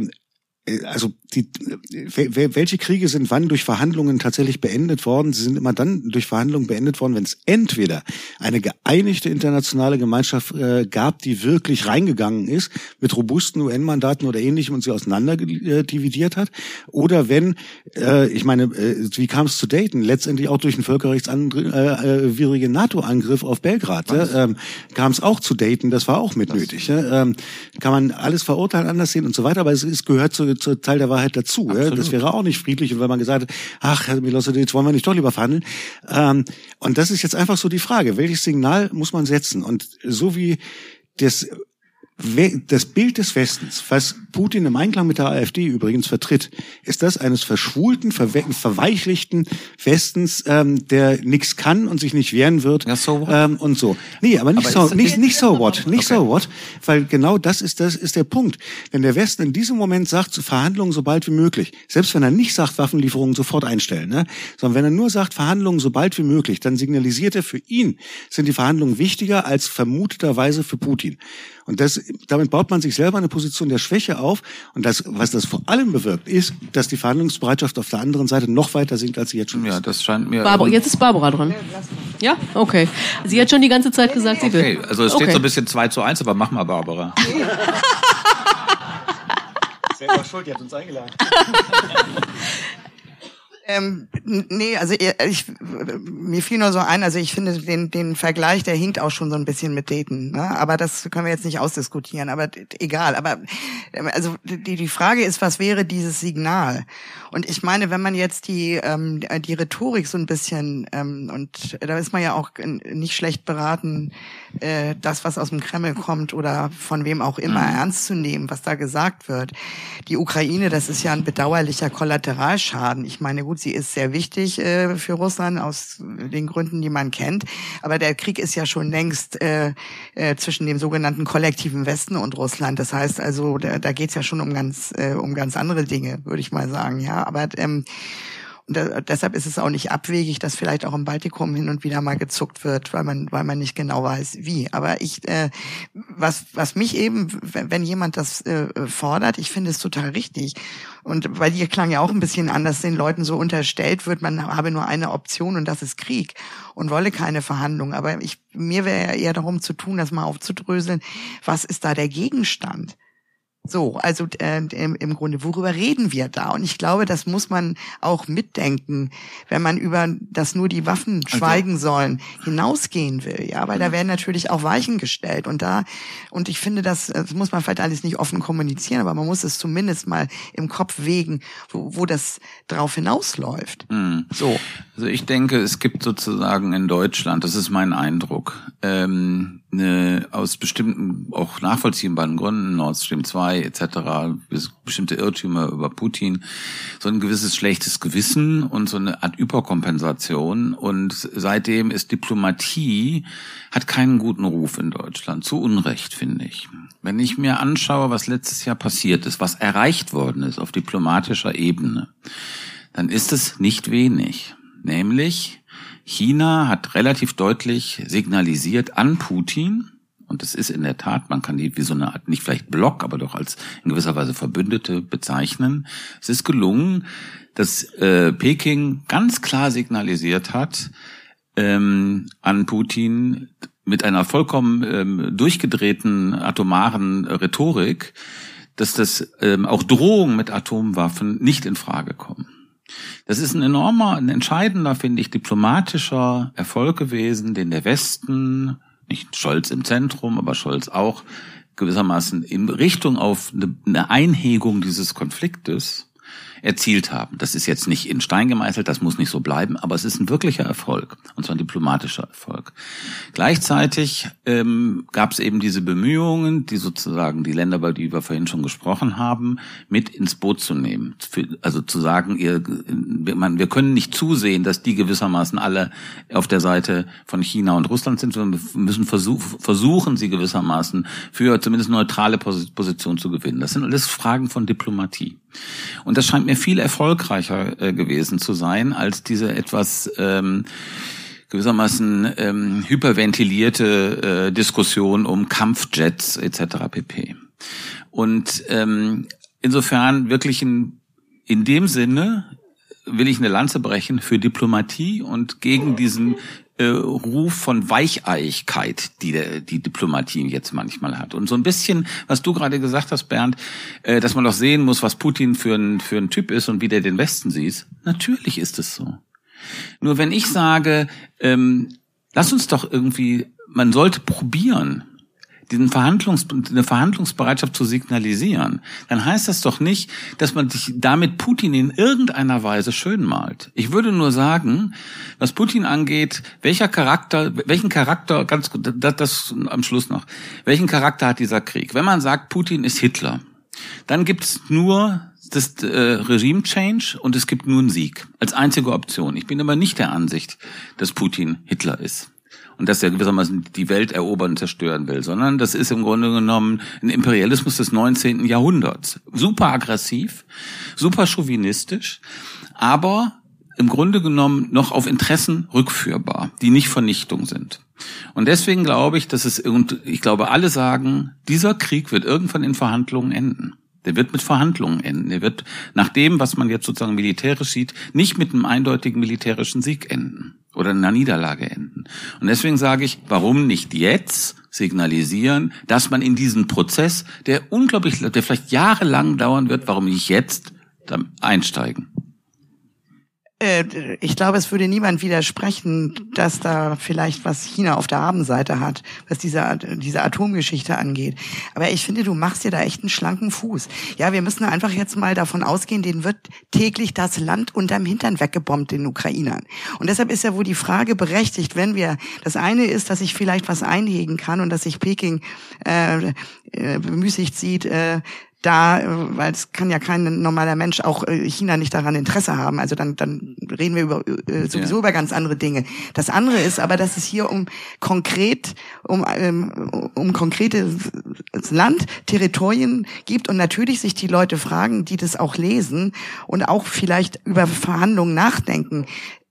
also die, welche Kriege sind wann durch Verhandlungen tatsächlich beendet worden? Sie sind immer dann durch Verhandlungen beendet worden, wenn es entweder eine geeinigte internationale Gemeinschaft äh, gab, die wirklich reingegangen ist mit robusten UN-Mandaten oder ähnlichem und sie auseinander äh, dividiert hat, oder wenn, äh, ich meine, äh, wie kam es zu Dayton? Letztendlich auch durch einen völkerrechtswidrigen äh, NATO-Angriff auf Belgrad. Ja? Ähm, kam es auch zu Dayton, das war auch mit nötig. Ja? Ähm, kann man alles verurteilen, anders sehen und so weiter, aber es, es gehört zu, zu Teil der Wahrheit dazu. Ja? Das wäre auch nicht friedlich. Und wenn man gesagt hat, ach, Herr Milosevic, wollen wir nicht doch lieber verhandeln? Ähm, und das ist jetzt einfach so die Frage. Welches Signal muss man setzen? Und so wie das das Bild des Westens, was Putin im Einklang mit der AfD übrigens vertritt, ist das eines verschwulten, verweichlichten Westens, ähm, der nichts kann und sich nicht wehren wird ja, so ähm, und so. Nee, aber nicht aber so, nicht, nicht so what, nicht okay. so what, weil genau das ist das ist der Punkt. Wenn der Westen in diesem Moment sagt, zu Verhandlungen so bald wie möglich, selbst wenn er nicht sagt, Waffenlieferungen sofort einstellen, ne, sondern wenn er nur sagt, Verhandlungen so bald wie möglich, dann signalisiert er für ihn, sind die Verhandlungen wichtiger als vermuteterweise für Putin. Und das, damit baut man sich selber eine Position der Schwäche auf. Und das, was das vor allem bewirkt, ist, dass die Verhandlungsbereitschaft auf der anderen Seite noch weiter sinkt, als sie jetzt schon ist. Ja, das scheint mir. Barbara, jetzt ist Barbara dran. Ja, okay. Sie hat schon die ganze Zeit gesagt, sie will. Okay, also es steht okay. so ein bisschen 2 zu 1, aber mach mal Barbara. Selber schuld, die hat uns eingeladen. Ähm, nee, also ich, mir fiel nur so ein, also ich finde den, den Vergleich, der hinkt auch schon so ein bisschen mit Daten, ne? aber das können wir jetzt nicht ausdiskutieren, aber egal, aber also die, die Frage ist, was wäre dieses Signal? Und ich meine, wenn man jetzt die, ähm, die Rhetorik so ein bisschen, ähm, und da ist man ja auch nicht schlecht beraten, äh, das, was aus dem Kreml kommt oder von wem auch immer mhm. ernst zu nehmen, was da gesagt wird. Die Ukraine, das ist ja ein bedauerlicher Kollateralschaden. Ich meine, gut, sie ist sehr wichtig äh, für Russland aus den Gründen, die man kennt. Aber der Krieg ist ja schon längst äh, äh, zwischen dem sogenannten kollektiven Westen und Russland. Das heißt also, da, da geht es ja schon um ganz äh, um ganz andere Dinge, würde ich mal sagen. Ja, aber ähm, und da, deshalb ist es auch nicht abwegig, dass vielleicht auch im Baltikum hin und wieder mal gezuckt wird, weil man, weil man nicht genau weiß, wie. Aber ich, äh, was, was mich eben, wenn jemand das äh, fordert, ich finde es total richtig. Und weil dir klang ja auch ein bisschen anders, den Leuten so unterstellt wird, man habe nur eine Option und das ist Krieg und wolle keine Verhandlungen. Aber ich, mir wäre ja eher darum zu tun, das mal aufzudröseln, was ist da der Gegenstand? So, also äh, im, im Grunde, worüber reden wir da? Und ich glaube, das muss man auch mitdenken, wenn man über das nur die Waffen also schweigen sollen hinausgehen will, ja, weil da mhm. werden natürlich auch Weichen gestellt und da und ich finde, das, das muss man vielleicht alles nicht offen kommunizieren, aber man muss es zumindest mal im Kopf wägen, wo, wo das drauf hinausläuft. Mhm. So, also ich denke, es gibt sozusagen in Deutschland, das ist mein Eindruck, ähm, eine, aus bestimmten auch nachvollziehbaren Gründen Nord Stream 2 etc., bestimmte Irrtümer über Putin, so ein gewisses schlechtes Gewissen und so eine Art Überkompensation. Und seitdem ist Diplomatie, hat keinen guten Ruf in Deutschland. Zu Unrecht, finde ich. Wenn ich mir anschaue, was letztes Jahr passiert ist, was erreicht worden ist auf diplomatischer Ebene, dann ist es nicht wenig. Nämlich, China hat relativ deutlich signalisiert an Putin, und es ist in der Tat, man kann die wie so eine Art, nicht vielleicht Block, aber doch als in gewisser Weise Verbündete bezeichnen. Es ist gelungen, dass äh, Peking ganz klar signalisiert hat ähm, an Putin mit einer vollkommen ähm, durchgedrehten atomaren Rhetorik, dass das ähm, auch Drohungen mit Atomwaffen nicht in Frage kommen. Das ist ein enormer, ein entscheidender, finde ich, diplomatischer Erfolg gewesen, den der Westen nicht Scholz im Zentrum, aber Scholz auch gewissermaßen in Richtung auf eine Einhegung dieses Konfliktes erzielt haben. Das ist jetzt nicht in Stein gemeißelt, das muss nicht so bleiben, aber es ist ein wirklicher Erfolg, und zwar ein diplomatischer Erfolg. Gleichzeitig ähm, gab es eben diese Bemühungen, die sozusagen die Länder, über die wir vorhin schon gesprochen haben, mit ins Boot zu nehmen. Also zu sagen, ihr, wir können nicht zusehen, dass die gewissermaßen alle auf der Seite von China und Russland sind, sondern wir müssen versuchen, sie gewissermaßen für zumindest neutrale Position zu gewinnen. Das sind alles Fragen von Diplomatie. Und das scheint mir viel erfolgreicher äh, gewesen zu sein als diese etwas ähm, gewissermaßen ähm, hyperventilierte äh, Diskussion um Kampfjets etc. pp. Und ähm, insofern wirklich in, in dem Sinne will ich eine Lanze brechen für Diplomatie und gegen diesen äh, Ruf von Weicheigkeit, die der, die Diplomatie jetzt manchmal hat. Und so ein bisschen, was du gerade gesagt hast, Bernd, äh, dass man doch sehen muss, was Putin für ein, für ein Typ ist und wie der den Westen sieht. Natürlich ist es so. Nur wenn ich sage, ähm, lass uns doch irgendwie, man sollte probieren, diesen Verhandlungs, eine Verhandlungsbereitschaft zu signalisieren, dann heißt das doch nicht, dass man sich damit Putin in irgendeiner Weise schön malt. Ich würde nur sagen, was Putin angeht, welcher Charakter, welchen Charakter, ganz gut, das, das am Schluss noch, welchen Charakter hat dieser Krieg? Wenn man sagt, Putin ist Hitler, dann gibt's nur das äh, Regime Change und es gibt nur einen Sieg als einzige Option. Ich bin aber nicht der Ansicht, dass Putin Hitler ist und dass er gewissermaßen die Welt erobern und zerstören will, sondern das ist im Grunde genommen ein Imperialismus des 19. Jahrhunderts. Super aggressiv, super chauvinistisch, aber im Grunde genommen noch auf Interessen rückführbar, die nicht Vernichtung sind. Und deswegen glaube ich, dass es, und ich glaube, alle sagen, dieser Krieg wird irgendwann in Verhandlungen enden. Der wird mit Verhandlungen enden. Der wird nach dem, was man jetzt sozusagen militärisch sieht, nicht mit einem eindeutigen militärischen Sieg enden oder einer Niederlage enden. Und deswegen sage ich, warum nicht jetzt signalisieren, dass man in diesen Prozess, der unglaublich, der vielleicht jahrelang dauern wird, warum nicht jetzt einsteigen? Äh, ich glaube, es würde niemand widersprechen, dass da vielleicht was China auf der Habenseite hat, was diese, diese Atomgeschichte angeht. Aber ich finde, du machst dir da echt einen schlanken Fuß. Ja, wir müssen einfach jetzt mal davon ausgehen, denen wird täglich das Land unterm Hintern weggebombt, den Ukrainern. Und deshalb ist ja wohl die Frage berechtigt, wenn wir, das eine ist, dass ich vielleicht was einhegen kann und dass sich Peking äh, äh, bemüßigt sieht, äh, da, äh, weil es kann ja kein normaler Mensch auch äh, China nicht daran Interesse haben. Also dann, dann reden wir über, äh, sowieso ja. über ganz andere Dinge. Das andere ist aber, dass es hier um konkret, um, ähm, um konkrete Land, Territorien gibt und natürlich sich die Leute fragen, die das auch lesen und auch vielleicht über Verhandlungen nachdenken.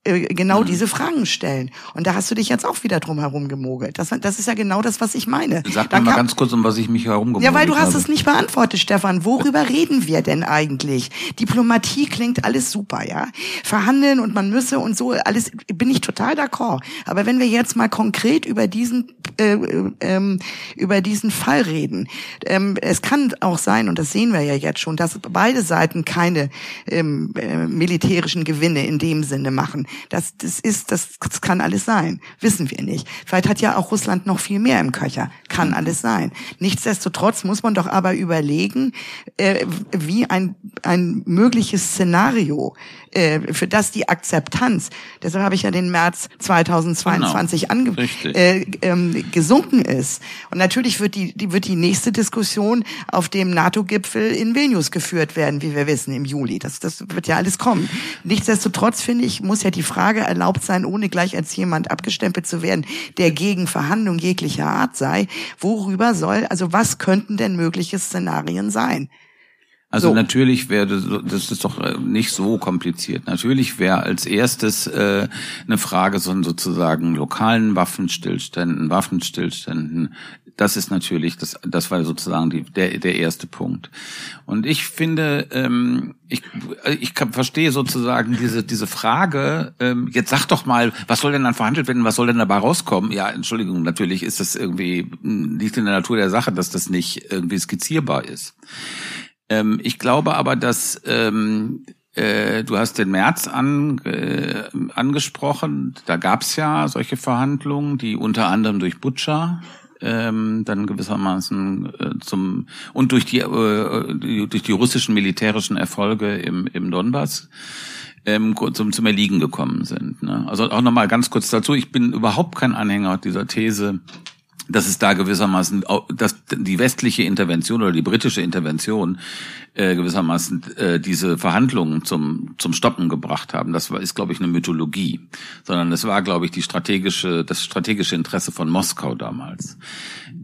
Äh, genau mhm. diese Fragen stellen. Und da hast du dich jetzt auch wieder drum herum gemogelt. Das, das ist ja genau das, was ich meine. Sag mir mal ganz kurz, um was ich mich herumgemogelt habe. Ja, weil du hast habe. es nicht beantwortet, Stefan. Worüber reden wir denn eigentlich? Diplomatie klingt alles super, ja? Verhandeln und man müsse und so, alles bin ich total d'accord. Aber wenn wir jetzt mal konkret über diesen äh, ähm, über diesen Fall reden, ähm, es kann auch sein, und das sehen wir ja jetzt schon, dass beide Seiten keine ähm, äh, militärischen Gewinne in dem Sinne machen. Das, das ist, das, das kann alles sein. Wissen wir nicht. Vielleicht hat ja auch Russland noch viel mehr im Köcher. Kann mhm. alles sein. Nichtsdestotrotz muss man doch aber überlegen, äh, wie ein, ein mögliches Szenario, äh, für das die Akzeptanz, deshalb habe ich ja den März 2022 genau. ange äh, ähm, gesunken ist. Und natürlich wird die, die, wird die nächste Diskussion auf dem NATO-Gipfel in Vilnius geführt werden, wie wir wissen, im Juli. Das, das wird ja alles kommen. Nichtsdestotrotz finde ich, muss ja die Frage erlaubt sein, ohne gleich als jemand abgestempelt zu werden, der gegen Verhandlung jeglicher Art sei. Worüber soll, also was könnten denn mögliche Szenarien sein? Also so. natürlich wäre das ist doch äh, nicht so kompliziert. Natürlich wäre als erstes äh, eine Frage von sozusagen lokalen Waffenstillständen, Waffenstillständen das ist natürlich, das, das war sozusagen die, der, der erste Punkt. Und ich finde, ähm, ich, ich kann, verstehe sozusagen diese, diese Frage, ähm, jetzt sag doch mal, was soll denn dann verhandelt werden, was soll denn dabei rauskommen? Ja, Entschuldigung, natürlich ist das irgendwie, liegt in der Natur der Sache, dass das nicht irgendwie skizzierbar ist. Ähm, ich glaube aber, dass ähm, äh, Du hast den März an, äh, angesprochen. Da gab es ja solche Verhandlungen, die unter anderem durch Butcher ähm, dann gewissermaßen äh, zum und durch die, äh, durch die russischen militärischen Erfolge im, im Donbass ähm, zum, zum Erliegen gekommen sind. Ne? Also auch nochmal ganz kurz dazu, ich bin überhaupt kein Anhänger dieser These, dass es da gewissermaßen, dass die westliche Intervention oder die britische Intervention äh, gewissermaßen äh, diese Verhandlungen zum zum Stoppen gebracht haben. Das war, ist, glaube ich, eine Mythologie, sondern es war, glaube ich, die strategische das strategische Interesse von Moskau damals.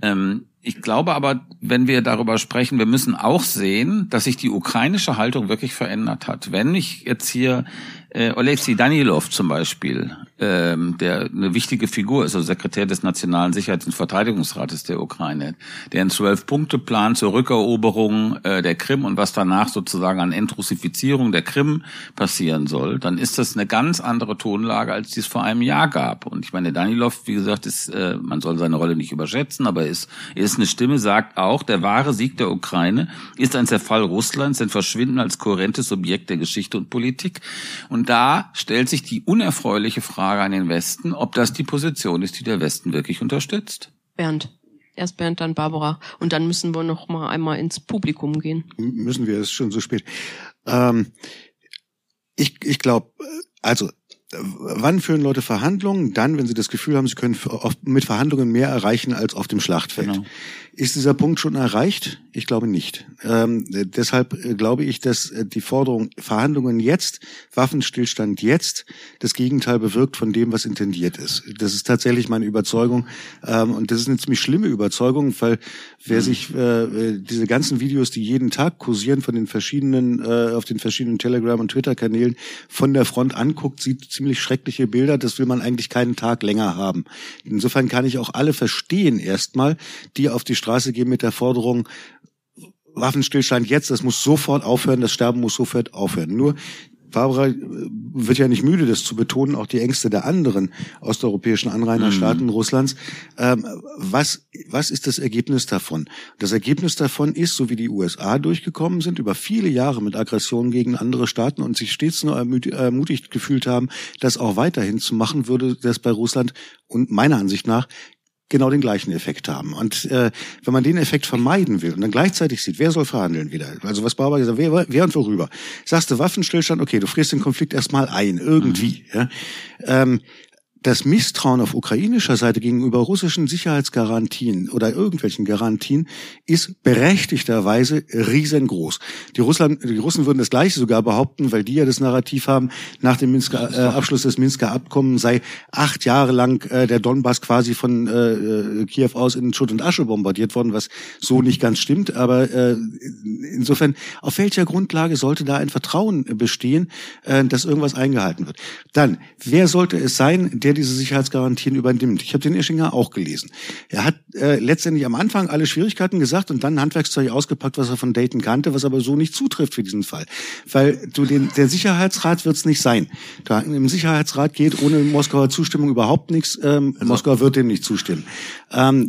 Ähm, ich glaube aber, wenn wir darüber sprechen, wir müssen auch sehen, dass sich die ukrainische Haltung wirklich verändert hat. Wenn ich jetzt hier äh, Oleksiy Danilov zum Beispiel, ähm, der eine wichtige Figur ist, also Sekretär des Nationalen Sicherheits- und Verteidigungsrates der Ukraine, der einen Zwölf-Punkte-Plan zur Rückeroberung äh, der Krim und was danach sozusagen an Entrussifizierung der Krim passieren soll, dann ist das eine ganz andere Tonlage, als die es vor einem Jahr gab. Und ich meine, Danilov, wie gesagt, ist, äh, man soll seine Rolle nicht überschätzen, aber ist, ist eine Stimme, sagt auch, der wahre Sieg der Ukraine ist ein Zerfall Russlands, ein Verschwinden als kohärentes Subjekt der Geschichte und Politik. Und und da stellt sich die unerfreuliche Frage an den Westen, ob das die Position ist, die der Westen wirklich unterstützt. Bernd. Erst Bernd, dann Barbara. Und dann müssen wir noch mal einmal ins Publikum gehen. Müssen wir, es ist schon so spät. Ähm, ich ich glaube, also wann führen Leute Verhandlungen? Dann, wenn sie das Gefühl haben, sie können mit Verhandlungen mehr erreichen als auf dem Schlachtfeld. Genau. Ist dieser Punkt schon erreicht? Ich glaube nicht. Ähm, deshalb äh, glaube ich, dass äh, die Forderung Verhandlungen jetzt, Waffenstillstand jetzt, das Gegenteil bewirkt von dem, was intendiert ist. Das ist tatsächlich meine Überzeugung. Ähm, und das ist eine ziemlich schlimme Überzeugung, weil wer mhm. sich äh, diese ganzen Videos, die jeden Tag kursieren von den verschiedenen, äh, auf den verschiedenen Telegram- und Twitter-Kanälen von der Front anguckt, sieht ziemlich schreckliche Bilder. Das will man eigentlich keinen Tag länger haben. Insofern kann ich auch alle verstehen erstmal, die auf die Straße gehen mit der Forderung, Waffenstillstand jetzt, das muss sofort aufhören, das Sterben muss sofort aufhören. Nur Barbara äh, wird ja nicht müde, das zu betonen, auch die Ängste der anderen osteuropäischen Anrainerstaaten mhm. Russlands. Ähm, was, was ist das Ergebnis davon? Das Ergebnis davon ist, so wie die USA durchgekommen sind, über viele Jahre mit Aggressionen gegen andere Staaten und sich stets nur ermutigt gefühlt haben, das auch weiterhin zu machen, würde das bei Russland und meiner Ansicht nach genau den gleichen Effekt haben. Und äh, wenn man den Effekt vermeiden will und dann gleichzeitig sieht, wer soll verhandeln wieder? Also was Barbara gesagt, wer, wer und worüber? Sagst du Waffenstillstand, okay, du frierst den Konflikt erstmal ein, irgendwie. Mhm. Ja? Ähm, das Misstrauen auf ukrainischer Seite gegenüber russischen Sicherheitsgarantien oder irgendwelchen Garantien ist berechtigterweise riesengroß. Die, Russland, die Russen würden das Gleiche sogar behaupten, weil die ja das Narrativ haben, nach dem Minsker, äh, Abschluss des Minsker Abkommens sei acht Jahre lang äh, der Donbass quasi von äh, äh, Kiew aus in Schutt und Asche bombardiert worden, was so nicht ganz stimmt. Aber äh, insofern, auf welcher Grundlage sollte da ein Vertrauen bestehen, äh, dass irgendwas eingehalten wird? Dann, wer sollte es sein, der diese Sicherheitsgarantien übernimmt. Ich habe den Ischinger auch gelesen. Er hat äh, letztendlich am Anfang alle Schwierigkeiten gesagt und dann Handwerkszeug ausgepackt, was er von Dayton kannte, was aber so nicht zutrifft für diesen Fall. Weil du den, der Sicherheitsrat wird es nicht sein. Da im Sicherheitsrat geht ohne Moskauer Zustimmung überhaupt nichts. Ähm, also. Moskau wird dem nicht zustimmen. Ähm,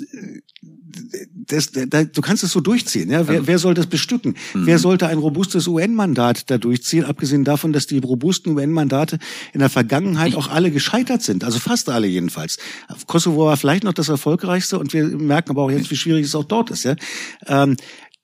das, da, du kannst es so durchziehen. Ja? Wer, also wer soll das bestücken? Mhm. Wer sollte ein robustes UN-Mandat da durchziehen? Abgesehen davon, dass die robusten UN-Mandate in der Vergangenheit auch alle gescheitert sind. Also fast alle jedenfalls. Kosovo war vielleicht noch das erfolgreichste und wir merken aber auch jetzt, wie schwierig es auch dort ist. Ja? Ähm,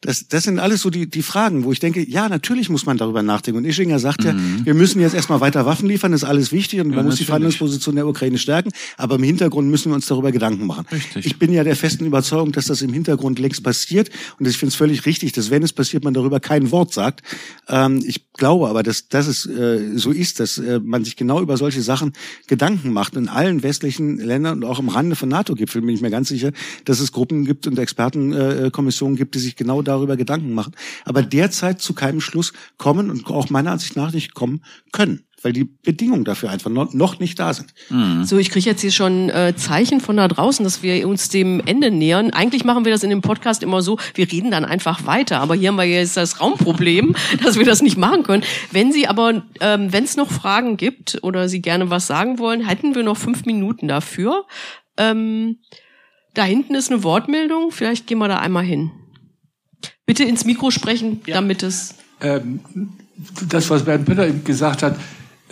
das, das sind alles so die, die Fragen, wo ich denke, ja, natürlich muss man darüber nachdenken. Und Ischinger sagt mhm. ja, wir müssen jetzt erstmal weiter Waffen liefern, das ist alles wichtig und man ja, muss natürlich. die Verhandlungsposition der Ukraine stärken. Aber im Hintergrund müssen wir uns darüber Gedanken machen. Richtig. Ich bin ja der festen Überzeugung, dass das im Hintergrund längst passiert. Und ich finde es völlig richtig, dass wenn es passiert, man darüber kein Wort sagt. Ähm, ich glaube aber, dass, dass es äh, so ist, dass äh, man sich genau über solche Sachen Gedanken macht. In allen westlichen Ländern und auch im Rande von NATO-Gipfeln bin ich mir ganz sicher, dass es Gruppen gibt und Expertenkommissionen gibt, die sich genau darüber Gedanken machen. Aber derzeit zu keinem Schluss kommen und auch meiner Ansicht nach nicht kommen können weil die Bedingungen dafür einfach noch nicht da sind. Mhm. So, ich kriege jetzt hier schon äh, Zeichen von da draußen, dass wir uns dem Ende nähern. Eigentlich machen wir das in dem Podcast immer so, wir reden dann einfach weiter. Aber hier haben wir jetzt das Raumproblem, dass wir das nicht machen können. Wenn Sie aber, ähm, wenn es noch Fragen gibt oder Sie gerne was sagen wollen, hätten wir noch fünf Minuten dafür. Ähm, da hinten ist eine Wortmeldung. Vielleicht gehen wir da einmal hin. Bitte ins Mikro sprechen, ja. damit es. Ähm, das, was Bernd Pötter eben gesagt hat,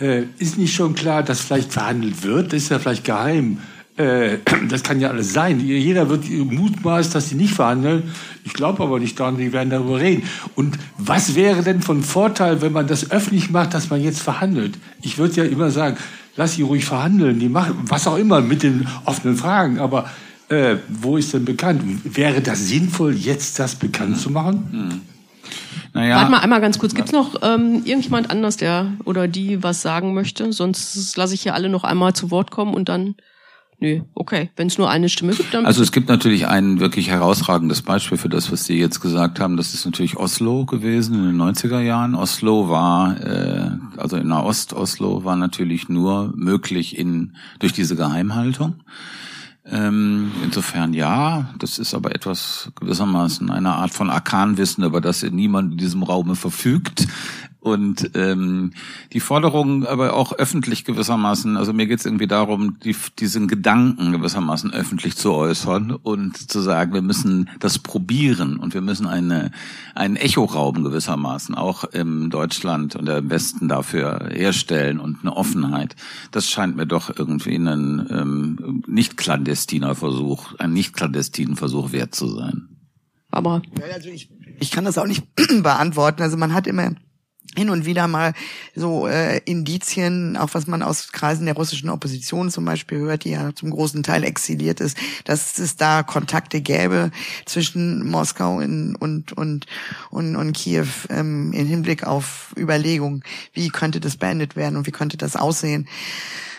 äh, ist nicht schon klar, dass vielleicht verhandelt wird? Das ist ja vielleicht geheim. Äh, das kann ja alles sein. Jeder wird mutmaßt, dass sie nicht verhandeln. Ich glaube aber nicht daran, die werden darüber reden. Und was wäre denn von Vorteil, wenn man das öffentlich macht, dass man jetzt verhandelt? Ich würde ja immer sagen, lass sie ruhig verhandeln, die machen was auch immer mit den offenen Fragen. Aber äh, wo ist denn bekannt? Wäre das sinnvoll, jetzt das bekannt zu machen? Hm. Naja. Warte mal einmal ganz kurz. Gibt's noch ähm, irgendjemand anders, der oder die was sagen möchte? Sonst lasse ich hier alle noch einmal zu Wort kommen und dann. Nö, okay. Wenn es nur eine Stimme gibt, dann. Also es gibt natürlich ein wirklich herausragendes Beispiel für das, was Sie jetzt gesagt haben. Das ist natürlich Oslo gewesen in den 90er Jahren. Oslo war, äh, also in der Ost-Oslo war natürlich nur möglich in durch diese Geheimhaltung. Ähm, insofern ja, das ist aber etwas gewissermaßen eine Art von Arkanwissen, über das niemand in diesem Raume verfügt. Und ähm, die Forderung aber auch öffentlich gewissermaßen, also mir geht es irgendwie darum, die, diesen Gedanken gewissermaßen öffentlich zu äußern und zu sagen, wir müssen das probieren und wir müssen eine, einen Echoraum gewissermaßen auch im Deutschland und im Westen dafür herstellen und eine Offenheit. Das scheint mir doch irgendwie ein ähm, nicht klandestiner Versuch, ein nicht klandestinen Versuch wert zu sein. Aber also ich, ich kann das auch nicht beantworten. Also man hat immer hin und wieder mal so äh, Indizien, auch was man aus Kreisen der russischen Opposition zum Beispiel hört, die ja zum großen Teil exiliert ist, dass es da Kontakte gäbe zwischen Moskau in, und, und, und, und Kiew ähm, im Hinblick auf Überlegungen, wie könnte das beendet werden und wie könnte das aussehen.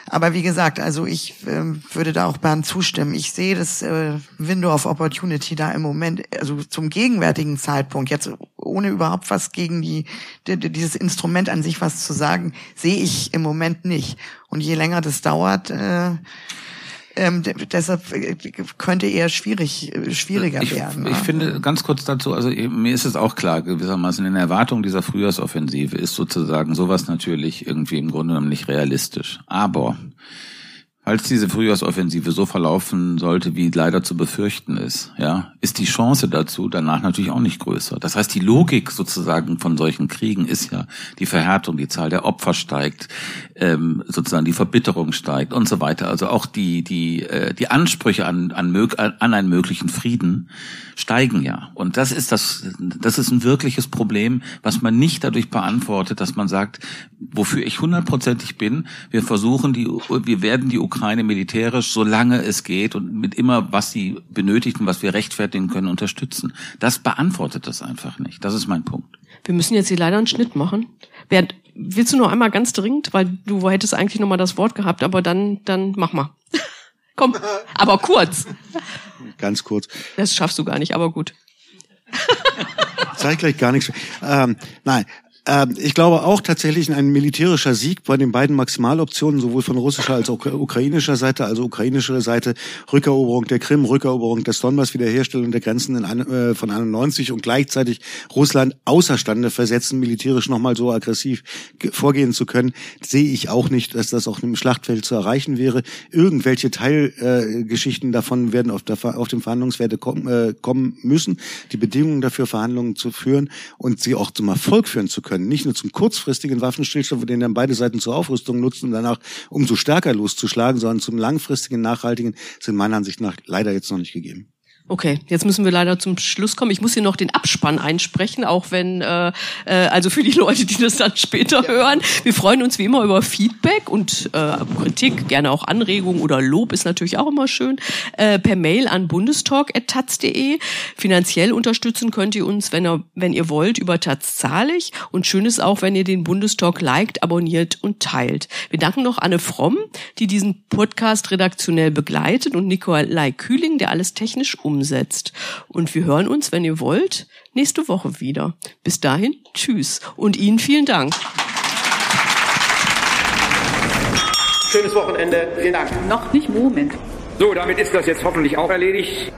Aber wie gesagt, also ich äh, würde da auch Bernd zustimmen. Ich sehe das äh, Window of Opportunity da im Moment, also zum gegenwärtigen Zeitpunkt, jetzt ohne überhaupt was gegen die, die dieses Instrument an sich was zu sagen, sehe ich im Moment nicht. Und je länger das dauert, äh, Ähm, deshalb äh, könnte eher schwierig, äh, schwieriger ich, werden. Ich ne? finde ganz kurz dazu, also mir ist es auch klar, gewissermaßen in Erwartung dieser Frühjahrsoffensive ist sozusagen sowas natürlich irgendwie im Grunde genommen nicht realistisch. Aber Falls diese Frühjahrsoffensive so verlaufen sollte, wie leider zu befürchten ist, ja, ist die Chance dazu danach natürlich auch nicht größer. Das heißt, die Logik sozusagen von solchen Kriegen ist ja die Verhärtung, die Zahl der Opfer steigt, ähm, sozusagen die Verbitterung steigt und so weiter. Also auch die die äh, die Ansprüche an an, an einen möglichen Frieden steigen ja. Und das ist das das ist ein wirkliches Problem, was man nicht dadurch beantwortet, dass man sagt, wofür ich hundertprozentig bin, wir versuchen die wir werden die Ukraine militärisch, solange es geht und mit immer, was sie benötigt und was wir rechtfertigen können, unterstützen. Das beantwortet das einfach nicht. Das ist mein Punkt. Wir müssen jetzt hier leider einen Schnitt machen. Bernd, willst du noch einmal ganz dringend, weil du hättest eigentlich noch mal das Wort gehabt, aber dann, dann mach mal. Komm, aber kurz. Ganz kurz. Das schaffst du gar nicht, aber gut. Zeig gleich gar nichts. Ähm, nein, ich glaube auch tatsächlich ein militärischer Sieg bei den beiden Maximaloptionen, sowohl von russischer als auch ukrainischer Seite, also ukrainische Seite Rückeroberung der Krim, Rückeroberung des Donbass, Wiederherstellung der Grenzen in, äh, von 91 und gleichzeitig Russland außerstande versetzen, militärisch nochmal so aggressiv vorgehen zu können, sehe ich auch nicht, dass das auch im Schlachtfeld zu erreichen wäre. Irgendwelche Teilgeschichten äh, davon werden auf, der, auf dem Verhandlungswerte kommen, äh, kommen müssen, die Bedingungen dafür, Verhandlungen zu führen und sie auch zum Erfolg führen zu können können. Nicht nur zum kurzfristigen Waffenstillstand, den dann beide Seiten zur Aufrüstung nutzen und danach umso stärker loszuschlagen, sondern zum langfristigen, nachhaltigen sind meiner Ansicht nach leider jetzt noch nicht gegeben. Okay, jetzt müssen wir leider zum Schluss kommen. Ich muss hier noch den Abspann einsprechen, auch wenn, äh, äh, also für die Leute, die das dann später ja. hören. Wir freuen uns wie immer über Feedback und äh, Kritik, gerne auch Anregungen oder Lob ist natürlich auch immer schön. Äh, per Mail an bundestalk.taz.de. Finanziell unterstützen könnt ihr uns, wenn ihr, wenn ihr wollt, über Taz zahlig. Und schön ist auch, wenn ihr den Bundestalk liked, abonniert und teilt. Wir danken noch Anne Fromm, die diesen Podcast redaktionell begleitet und Nikolai Kühling, der alles technisch um umsetzt. Und wir hören uns, wenn ihr wollt, nächste Woche wieder. Bis dahin, tschüss. Und Ihnen vielen Dank. Schönes Wochenende. Vielen Dank. Noch nicht Moment. So, damit ist das jetzt hoffentlich auch erledigt.